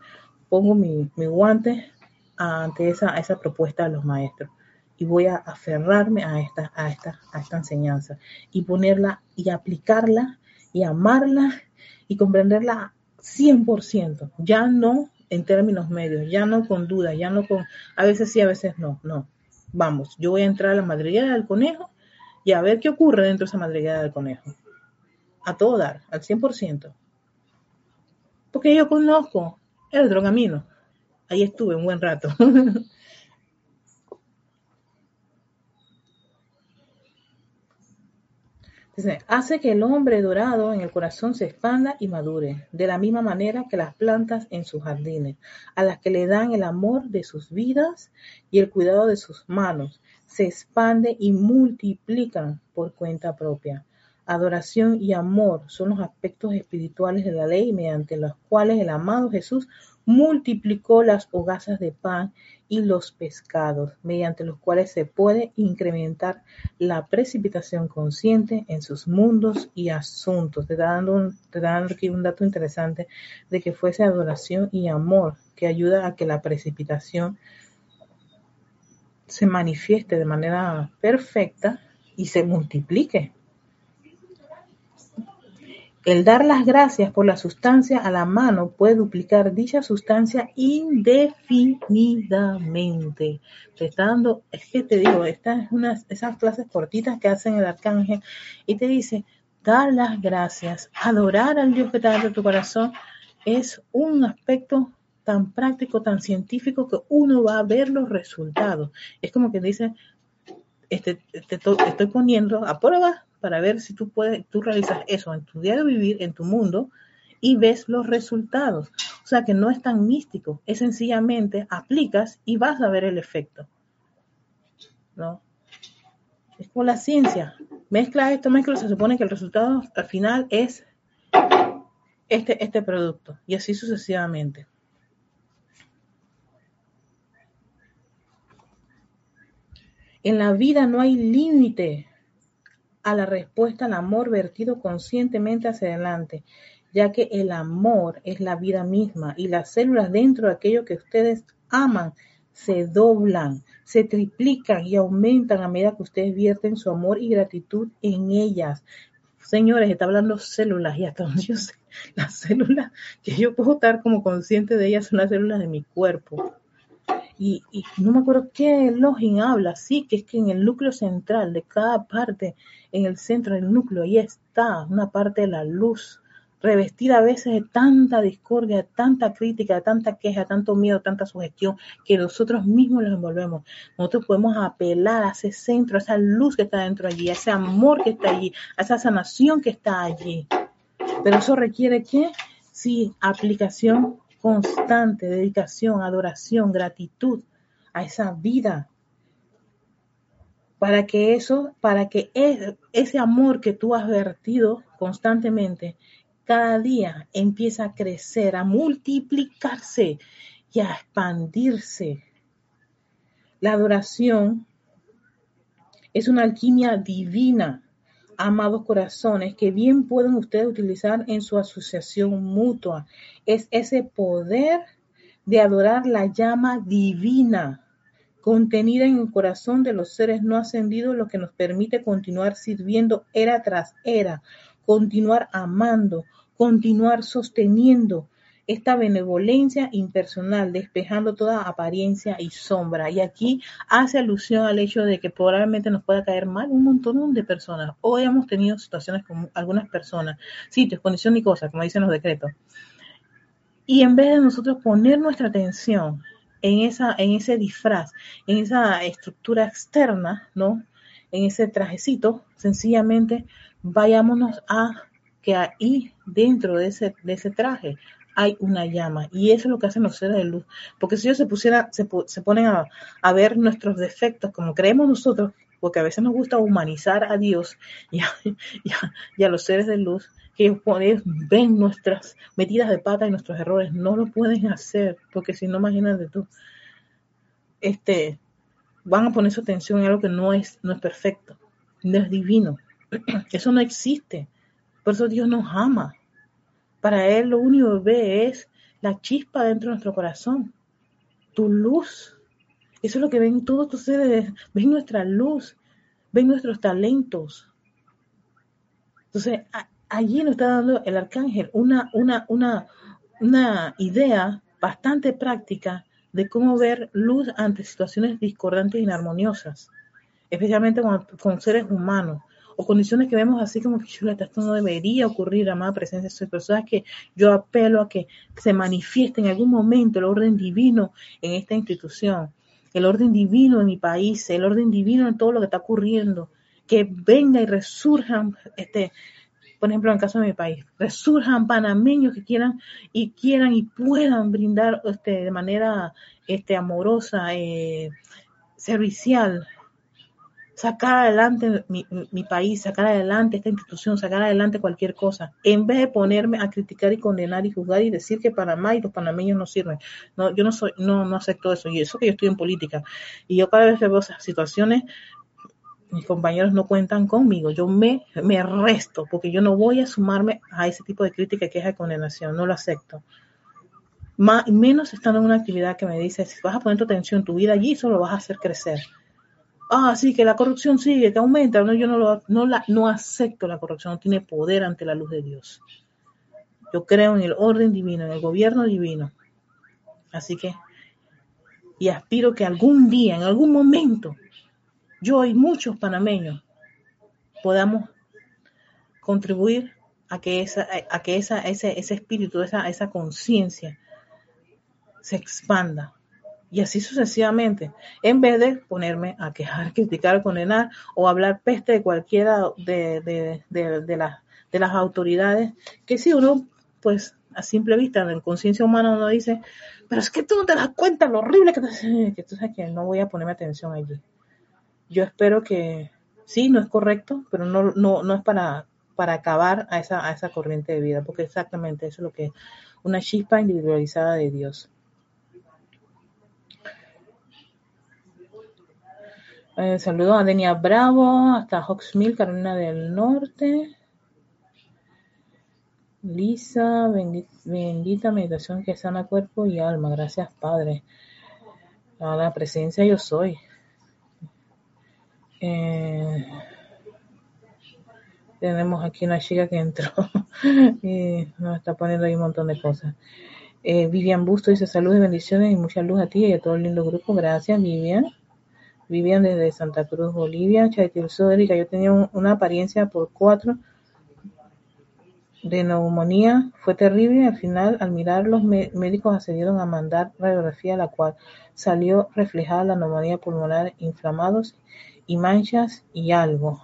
pongo mi, mi guante ante esa, esa propuesta de los maestros y voy a aferrarme a esta, a esta, a esta enseñanza y ponerla y aplicarla y amarla y comprenderla 100%, ya no en términos medios, ya no con duda, ya no con, a veces sí, a veces no, no. Vamos, yo voy a entrar a la madriguera del conejo y a ver qué ocurre dentro de esa madriguera del conejo. A todo dar, al 100%. Porque yo conozco el otro camino. Ahí estuve un buen rato. hace que el hombre dorado en el corazón se expanda y madure, de la misma manera que las plantas en sus jardines, a las que le dan el amor de sus vidas y el cuidado de sus manos, se expande y multiplican por cuenta propia. Adoración y amor son los aspectos espirituales de la ley mediante los cuales el amado Jesús multiplicó las hogazas de pan y los pescados, mediante los cuales se puede incrementar la precipitación consciente en sus mundos y asuntos. Te dando, te dando aquí un dato interesante de que fuese adoración y amor que ayuda a que la precipitación se manifieste de manera perfecta y se multiplique el dar las gracias por la sustancia a la mano puede duplicar dicha sustancia indefinidamente. Te está dando, es que te digo, estas es unas, esas clases cortitas que hacen el arcángel y te dice, dar las gracias, adorar al Dios que te da tu corazón es un aspecto tan práctico, tan científico que uno va a ver los resultados. Es como que dice, este, te, estoy poniendo a prueba para ver si tú puedes, tú realizas eso en tu día de vivir, en tu mundo, y ves los resultados. O sea que no es tan místico, es sencillamente aplicas y vas a ver el efecto. ¿No? Es como la ciencia. Mezcla esto, mezcla, se supone que el resultado al final es este, este producto, y así sucesivamente. En la vida no hay límite a la respuesta al amor vertido conscientemente hacia adelante, ya que el amor es la vida misma y las células dentro de aquello que ustedes aman se doblan, se triplican y aumentan a medida que ustedes vierten su amor y gratitud en ellas. Señores, está hablando células y hasta donde yo sé, las células que yo puedo estar como consciente de ellas son las células de mi cuerpo y, no me acuerdo qué Login habla, sí, que es que en el núcleo central de cada parte, en el centro del núcleo, ahí está una parte de la luz, revestida a veces de tanta discordia, tanta crítica, tanta queja, tanto miedo, tanta sugestión, que nosotros mismos los envolvemos. Nosotros podemos apelar a ese centro, a esa luz que está dentro allí, a ese amor que está allí, a esa sanación que está allí. Pero eso requiere que, sí, aplicación constante, dedicación, adoración, gratitud a esa vida. Para que eso, para que ese amor que tú has vertido constantemente cada día empieza a crecer, a multiplicarse y a expandirse. La adoración es una alquimia divina, amados corazones, que bien pueden ustedes utilizar en su asociación mutua. Es ese poder de adorar la llama divina contenida en el corazón de los seres no ascendidos, lo que nos permite continuar sirviendo era tras era, continuar amando, continuar sosteniendo esta benevolencia impersonal, despejando toda apariencia y sombra. Y aquí hace alusión al hecho de que probablemente nos pueda caer mal un montón de personas. O hemos tenido situaciones con algunas personas, sitios, condiciones y cosas, como dicen los decretos. Y en vez de nosotros poner nuestra atención en, esa, en ese disfraz, en esa estructura externa, ¿no? En ese trajecito, sencillamente vayámonos a que ahí dentro de ese, de ese traje hay una llama. Y eso es lo que hacen los seres de luz. Porque si ellos se pusiera, se, se ponen a, a, ver nuestros defectos como creemos nosotros, porque a veces nos gusta humanizar a Dios y a, los seres de luz, que ellos ven nuestras metidas de pata y nuestros errores, no lo pueden hacer, porque si no, imagínate tú, este, van a poner su atención en algo que no es, no es perfecto, no es divino. Eso no existe. Por eso Dios nos ama. Para Él lo único que ve es la chispa dentro de nuestro corazón, tu luz. Eso es lo que ven todos ustedes, ven nuestra luz, ven nuestros talentos. Entonces, allí nos está dando el arcángel una, una, una, una idea bastante práctica de cómo ver luz ante situaciones discordantes e inarmoniosas, especialmente con, con seres humanos o condiciones que vemos así como que chuleta, esto no debería ocurrir, amada presencia de personas que yo apelo a que se manifieste en algún momento el orden divino en esta institución, el orden divino en mi país, el orden divino en todo lo que está ocurriendo, que venga y resurjan este, por ejemplo, en el caso de mi país, resurjan panameños que quieran y quieran y puedan brindar este, de manera este, amorosa, eh, servicial, sacar adelante mi, mi, país, sacar adelante esta institución, sacar adelante cualquier cosa, en vez de ponerme a criticar y condenar y juzgar y decir que Panamá y los panameños no sirven. No, yo no soy, no, no acepto eso, y eso que yo estoy en política. Y yo cada vez que veo esas situaciones, mis compañeros no cuentan conmigo, yo me, me resto, porque yo no voy a sumarme a ese tipo de crítica, queja y condenación, no lo acepto. Más, menos estando en una actividad que me dice, si vas a poner tu atención, tu vida allí, solo vas a hacer crecer. Ah, sí, que la corrupción sigue, que aumenta. No, yo no, lo, no, la, no acepto la corrupción, no tiene poder ante la luz de Dios. Yo creo en el orden divino, en el gobierno divino. Así que, y aspiro que algún día, en algún momento, yo y muchos panameños podamos contribuir a que, esa, a que esa, ese, ese espíritu, esa, esa conciencia se expanda. Y así sucesivamente, en vez de ponerme a quejar, criticar, condenar o hablar peste de cualquiera de, de, de, de, las, de las autoridades, que si uno, pues a simple vista, en conciencia humana uno dice, pero es que tú no te das cuenta lo horrible que te que tú sabes que no voy a ponerme atención allí yo espero que sí, no es correcto, pero no, no, no es para, para acabar a esa, a esa corriente de vida, porque exactamente eso es lo que es una chispa individualizada de Dios. Eh, saludo a Denia Bravo, hasta Hawksmill, Carolina del Norte. Lisa, bendita, meditación que sana cuerpo y alma. Gracias, Padre. A la presencia yo soy. Eh, tenemos aquí una chica que entró y nos está poniendo ahí un montón de cosas. Eh, Vivian Busto dice salud y bendiciones y mucha luz a ti y a todo el lindo grupo. Gracias, Vivian. Vivian desde Santa Cruz, Bolivia. Chaitil Erika, yo tenía un, una apariencia por cuatro de neumonía. Fue terrible. Al final, al mirar, los médicos accedieron a mandar radiografía, la cual salió reflejada la neumonía pulmonar inflamados y manchas y algo.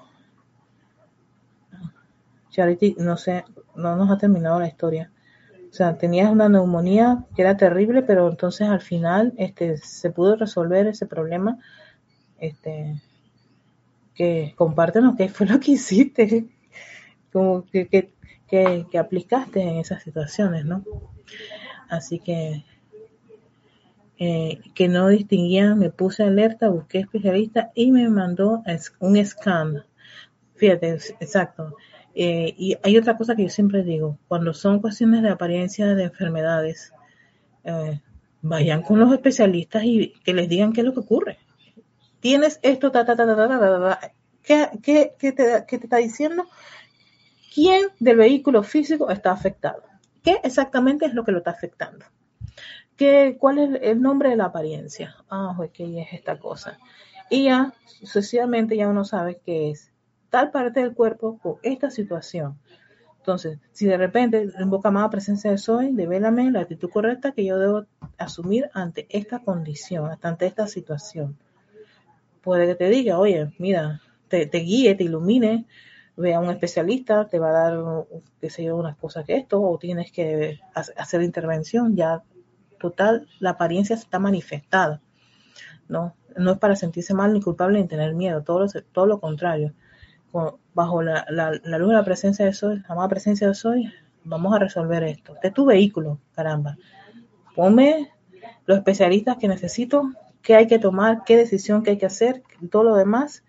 Charity, no sé, no nos ha terminado la historia. O sea, tenías una neumonía que era terrible, pero entonces al final este, se pudo resolver ese problema. Este, que compártenos qué fue lo que hiciste. Como que, que, que, aplicaste en esas situaciones, ¿no? Así que eh, que no distinguía, me puse alerta, busqué especialista y me mandó un scan. Fíjate, exacto. Eh, y hay otra cosa que yo siempre digo, cuando son cuestiones de apariencia de enfermedades, eh, vayan con los especialistas y que les digan qué es lo que ocurre. Tienes esto, ta, ta, ta, ta, ta, ta, ¿Qué, qué, qué, te, ¿Qué te está diciendo? ¿Quién del vehículo físico está afectado? ¿Qué exactamente es lo que lo está afectando? ¿Cuál es el nombre de la apariencia? Ah, ok, es esta cosa. Y ya sucesivamente ya uno sabe que es tal parte del cuerpo con esta situación. Entonces, si de repente invoca más presencia de soy, devélame la actitud correcta que yo debo asumir ante esta condición, ante esta situación. Puede que te diga, oye, mira, te, guíe, te ilumine, ve a un especialista, te va a dar, qué sé yo, unas cosas que esto, o tienes que hacer intervención, ya total, la apariencia está manifestada. ¿no? no es para sentirse mal ni culpable ni tener miedo, todo lo, todo lo contrario. bajo la, luz de la presencia de Soy, la amada presencia de Soy, vamos a resolver esto. De tu vehículo, caramba. Ponme los especialistas que necesito, qué hay que tomar, qué decisión que hay que hacer, todo lo demás.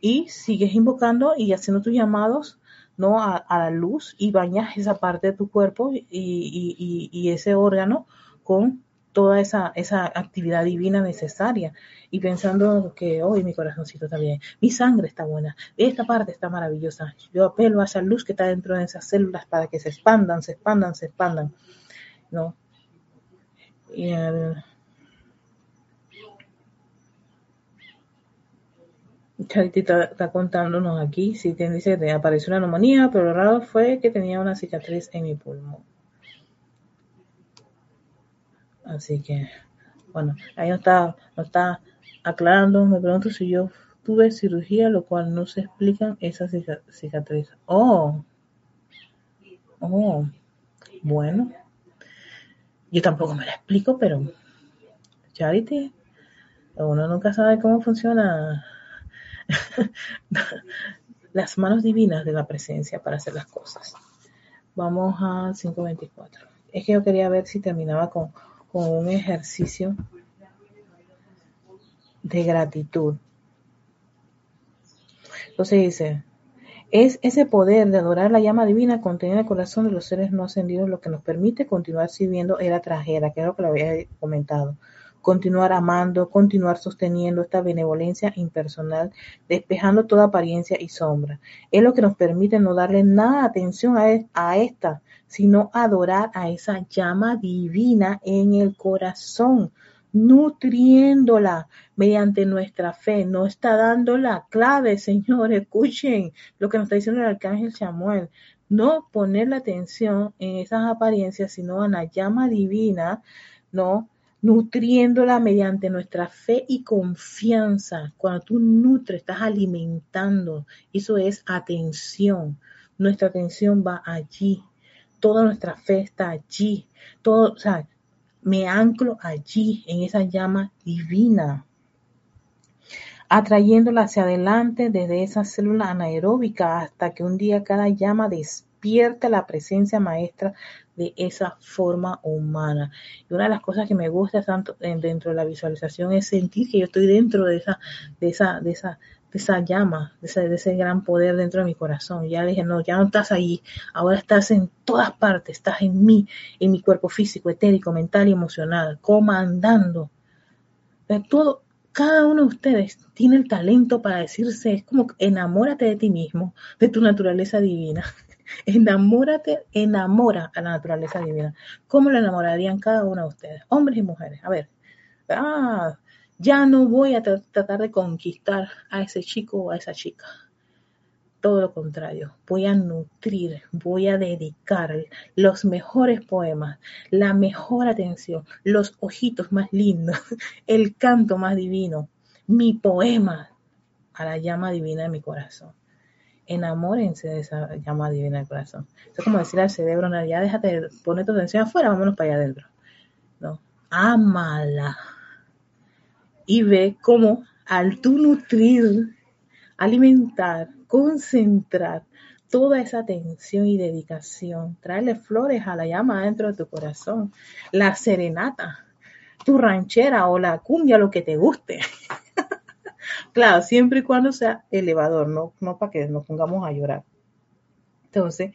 Y sigues invocando y haciendo tus llamados ¿no? A, la luz y bañas esa parte de tu cuerpo y, ese órgano con toda esa, esa actividad divina necesaria y pensando que hoy mi corazoncito está bien, mi sangre está buena, esta parte está maravillosa. Yo apelo a esa luz que está dentro de esas células para que se expandan, se expandan, se expandan. ¿no? Y Charity está, contándonos aquí, si te dice que apareció una neumonía, pero lo raro fue que tenía una cicatriz en mi pulmón. Así que, bueno, ahí nos está, está aclarando, me pregunto si yo tuve cirugía, lo cual no se explican esa cicatriz. Oh, oh, bueno, yo tampoco me la explico, pero Charity, uno nunca sabe cómo funciona las manos divinas de la presencia para hacer las cosas. Vamos a 524. Es que yo quería ver si terminaba con, un ejercicio de gratitud. Entonces dice, es ese poder de adorar la llama divina contenida en el corazón de los seres no ascendidos lo que nos permite continuar sirviendo era trajera, que es lo que lo había comentado continuar amando, continuar sosteniendo esta benevolencia impersonal, despejando toda apariencia y sombra. Es lo que nos permite no darle nada de atención a, a esta, sino adorar a esa llama divina en el corazón, nutriéndola mediante nuestra fe. No está dando la clave, Señor. Escuchen lo que nos está diciendo el arcángel Samuel. No poner la atención en esas apariencias, sino en la llama divina, ¿no? Nutriéndola mediante nuestra fe y confianza. Cuando tú nutres, estás alimentando. Eso es atención. Nuestra atención va allí. Toda nuestra fe está allí. Todo, o sea, me anclo allí, en esa llama divina. Atrayéndola hacia adelante desde esa célula anaeróbica hasta que un día cada llama despierta la presencia maestra de esa forma humana. Y una de las cosas que me gusta tanto dentro de la visualización es sentir que yo estoy dentro de esa, de esa, de esa, de esa llama, de ese, de ese gran poder dentro de mi corazón. Ya dije, no, ya no estás ahí, ahora estás en todas partes, estás en mí, en mi cuerpo físico, etérico, mental y emocional, comandando. De todo, cada uno de ustedes tiene el talento para decirse, es como enamórate de ti mismo, de tu naturaleza divina. Enamórate, enamora a la naturaleza divina. ¿Cómo la enamorarían cada uno de ustedes? Hombres y mujeres. A ver, ah, ya no voy a tratar de conquistar a ese chico o a esa chica. Todo lo contrario, voy a nutrir, voy a dedicar los mejores poemas, la mejor atención, los ojitos más lindos, el canto más divino, mi poema a la llama divina de mi corazón enamórense de esa llama divina del corazón. es como decir al cerebro, no, ya déjate, poner tu atención afuera, vámonos para allá adentro. No, ámala. Y ve cómo al tú nutrir, alimentar, concentrar toda esa atención y dedicación, traerle flores a la llama dentro de tu corazón, la serenata, tu ranchera o la cumbia, lo que te guste. Claro, siempre y cuando sea elevador, no, no para que nos pongamos a llorar. Entonces,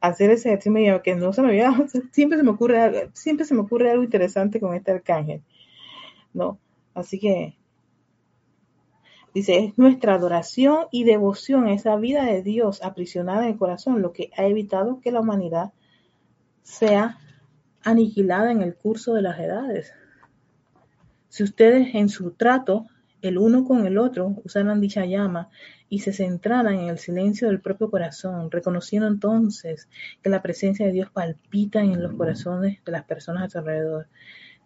hacer ese ejercicio que no se me había, siempre se me ocurre, siempre se me ocurre algo interesante con este arcángel, ¿no? Así que Dice, es nuestra adoración y devoción a esa vida de Dios aprisionada en el corazón lo que ha evitado que la humanidad sea aniquilada en el curso de las edades. Si ustedes en su trato, el uno con el otro, usaran dicha llama y se centraran en el silencio del propio corazón, reconociendo entonces que la presencia de Dios palpita en los corazones de las personas a su alrededor,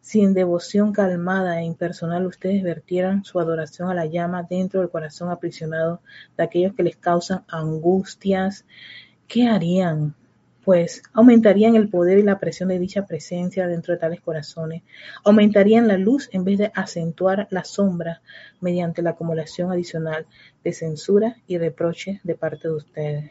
si en devoción calmada e impersonal ustedes vertieran su adoración a la llama dentro del corazón aprisionado de aquellos que les causan angustias, ¿qué harían? Pues aumentarían el poder y la presión de dicha presencia dentro de tales corazones, aumentarían la luz en vez de acentuar la sombra mediante la acumulación adicional de censura y reproche de parte de ustedes.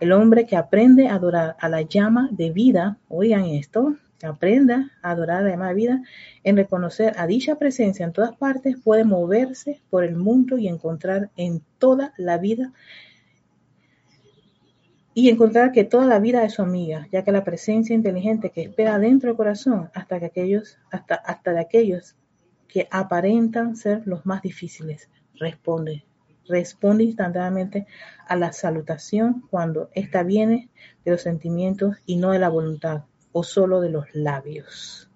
El hombre que aprende a adorar a la llama de vida, oigan esto, aprenda a adorar a la llama de vida, en reconocer a dicha presencia en todas partes, puede moverse por el mundo y encontrar en toda la vida y encontrar que toda la vida es su amiga, ya que la presencia inteligente que espera dentro del corazón hasta que aquellos, hasta, hasta de aquellos que aparentan ser los más difíciles, responde, responde instantáneamente a la salutación cuando ésta viene de los sentimientos y no de la voluntad o solo de los labios.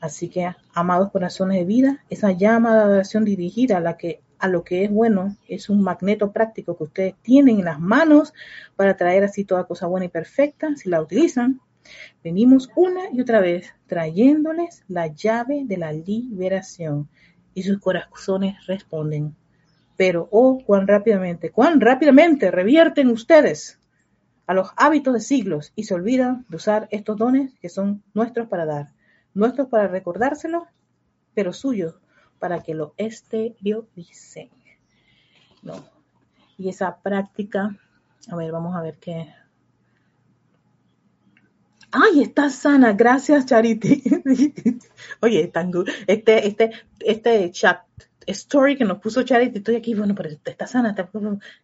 Así que, amados corazones de vida, esa llama de adoración dirigida a, la que, a lo que es bueno es un magneto práctico que ustedes tienen en las manos para traer así toda cosa buena y perfecta, si la utilizan. Venimos una y otra vez trayéndoles la llave de la liberación y sus corazones responden. Pero, oh, cuán rápidamente, cuán rápidamente revierten ustedes a los hábitos de siglos y se olvidan de usar estos dones que son nuestros para dar, nuestros para recordárselos, pero suyos para que lo exterioricen. ¿no? Y esa práctica, a ver, vamos a ver qué. ¡Ay, está sana! Gracias, Charity. Oye, este, este, este chat story que nos puso Charity, estoy aquí, bueno, pero está sana,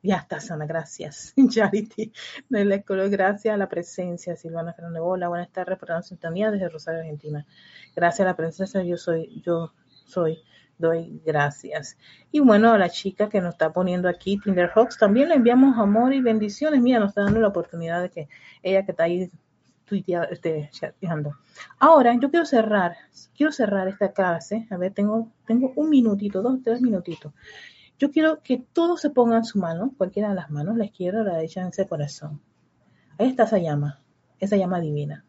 ya está sana, gracias, Charity, le gracias a la presencia, Silvana Fernández, hola, buenas tardes, por la sintonía desde Rosario, Argentina, gracias a la presencia, yo soy, yo soy, doy gracias. Y bueno, a la chica que nos está poniendo aquí, Tinder Hawks, también le enviamos amor y bendiciones, mira, nos está dando la oportunidad de que ella que está ahí tuiteando, este, Ahora, yo quiero cerrar, quiero cerrar esta clase. A ver, tengo, tengo un minutito, dos, tres minutitos. Yo quiero que todos se pongan su mano, cualquiera de las manos, la izquierda o la derecha en ese corazón. Ahí está esa llama, esa llama divina.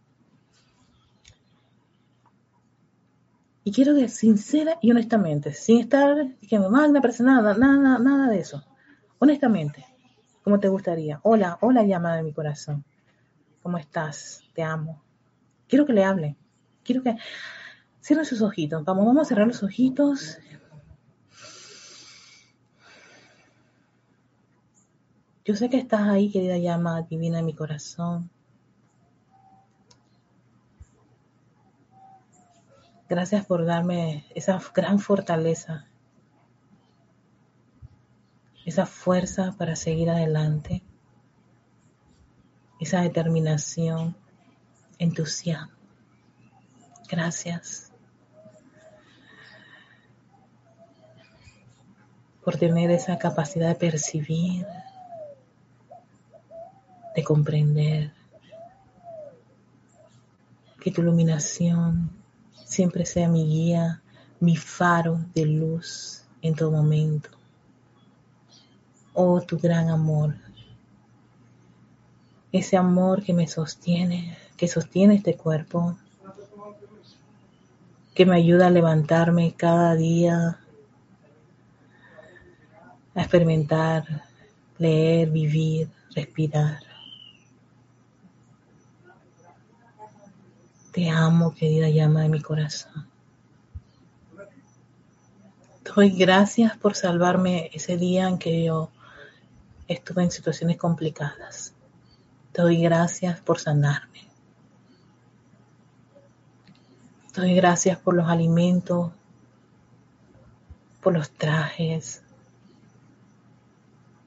Y quiero que sincera y honestamente, sin estar que me magna, nada, nada, nada de eso. Honestamente, como te gustaría. Hola, hola llama de mi corazón. ¿Cómo estás? Te amo. Quiero que le hable. Quiero que cierre sus ojitos. Vamos, vamos a cerrar los ojitos. Yo sé que estás ahí, querida llama divina de mi corazón. Gracias por darme esa gran fortaleza, esa fuerza para seguir adelante. Esa determinación, entusiasmo. Gracias. Por tener esa capacidad de percibir, de comprender, que tu iluminación siempre sea mi guía, mi faro de luz en todo momento. Oh, tu gran amor ese amor que me sostiene, que sostiene este cuerpo, que me ayuda a levantarme cada día, a experimentar, leer, vivir, respirar. Te amo, querida llama de mi corazón. Doy gracias por salvarme ese día en que yo estuve en situaciones complicadas. Doy gracias por sanarme. Doy gracias por los alimentos, por los trajes,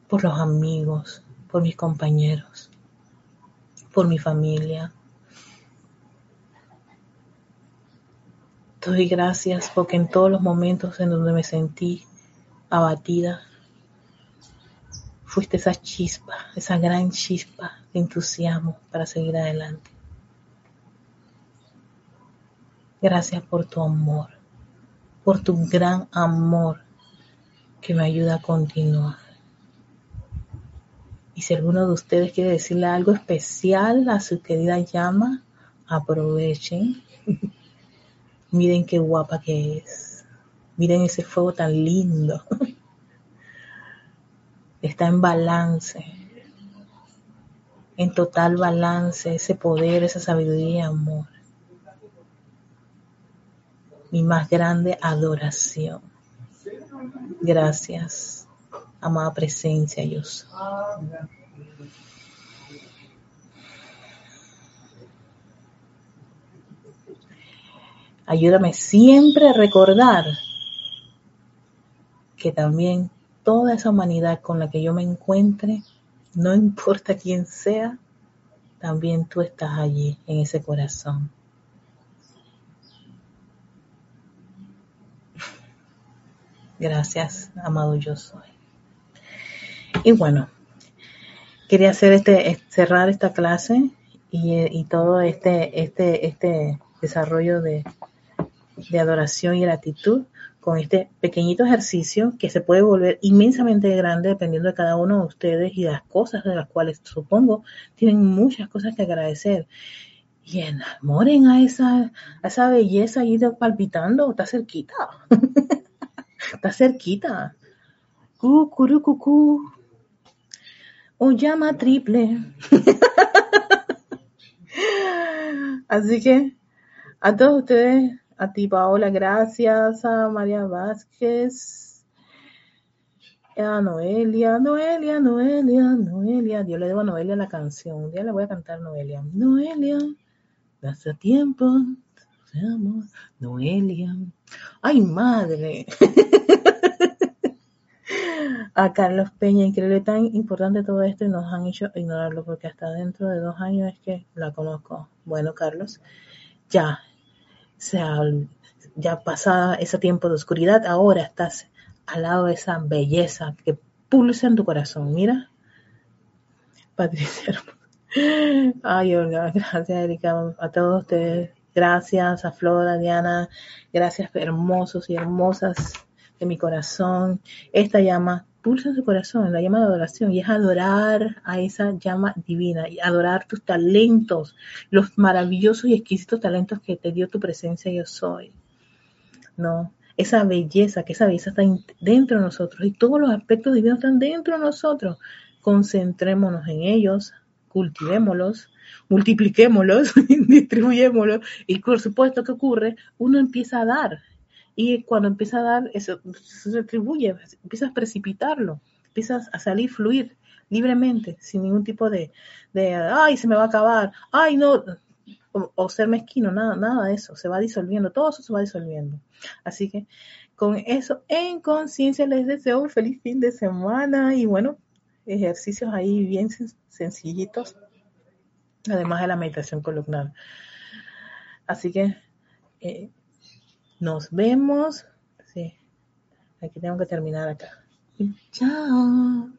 por los amigos, por mis compañeros, por mi familia. Doy gracias porque en todos los momentos en donde me sentí abatida, fuiste esa chispa, esa gran chispa de entusiasmo para seguir adelante. Gracias por tu amor, por tu gran amor que me ayuda a continuar. Y si alguno de ustedes quiere decirle algo especial a su querida llama, aprovechen. Miren qué guapa que es. Miren ese fuego tan lindo. Está en balance. En total balance, ese poder, esa sabiduría y amor. Mi más grande adoración. Gracias amada presencia, yo Ayúdame siempre a recordar que también toda esa humanidad con la que yo me encuentre, no importa quién sea, también tú estás allí en ese corazón. Gracias, amado yo soy. Y bueno, quería hacer este, cerrar esta clase y, todo este, este, este desarrollo de, de adoración y gratitud con este pequeñito ejercicio que se puede volver inmensamente grande dependiendo de cada uno de ustedes y de las cosas de las cuales supongo tienen muchas cosas que agradecer. Y enamoren a esa, esa belleza ahí palpitando, está cerquita. está cerquita. Cucurucucú o llama triple. Así que a todos ustedes, a ti Paola, gracias, a María Vázquez, a Noelia, Noelia, Noelia, Noelia. Yo le debo a Noelia la canción. Un día le voy a cantar Noelia. Noelia, hace tiempo, amor, Noelia. Ay, madre. a Carlos Peña, increíble tan importante todo esto y nos han hecho ignorarlo porque hasta dentro de dos años es que la conozco. Bueno, Carlos, ya, sea, ya pasada ese tiempo de oscuridad, ahora estás al lado de esa belleza que pulsa en tu corazón. Mira, Patricia. Ay, Olga, gracias, Erika, a todos ustedes. Gracias a Flora, Diana, gracias hermosos y hermosas de mi corazón. Esta llama pulsa en su corazón, la llama de adoración, y es adorar a esa llama divina, y adorar tus talentos, los maravillosos y exquisitos talentos que te dio tu presencia yo soy. ¿No? Esa belleza, que esa belleza está dentro de nosotros y todos los aspectos divinos están dentro de nosotros. Concentrémonos en ellos, cultivémoslos, multipliquémoslos, distribuyémoslos y por supuesto que ocurre, uno empieza a dar y cuando empieza a dar, eso se retribuye, empiezas a precipitarlo, empiezas a salir, fluir libremente, sin ningún tipo de, de ay, se me va a acabar, ay, no, o, ser mezquino, nada, nada de eso, se va disolviendo, todo eso se va disolviendo. Así que con eso en conciencia les deseo un feliz fin de semana y bueno, ejercicios ahí bien sencillitos, además de la meditación columnar. Así que eh, nos vemos. Sí, aquí tengo que terminar acá. Chao.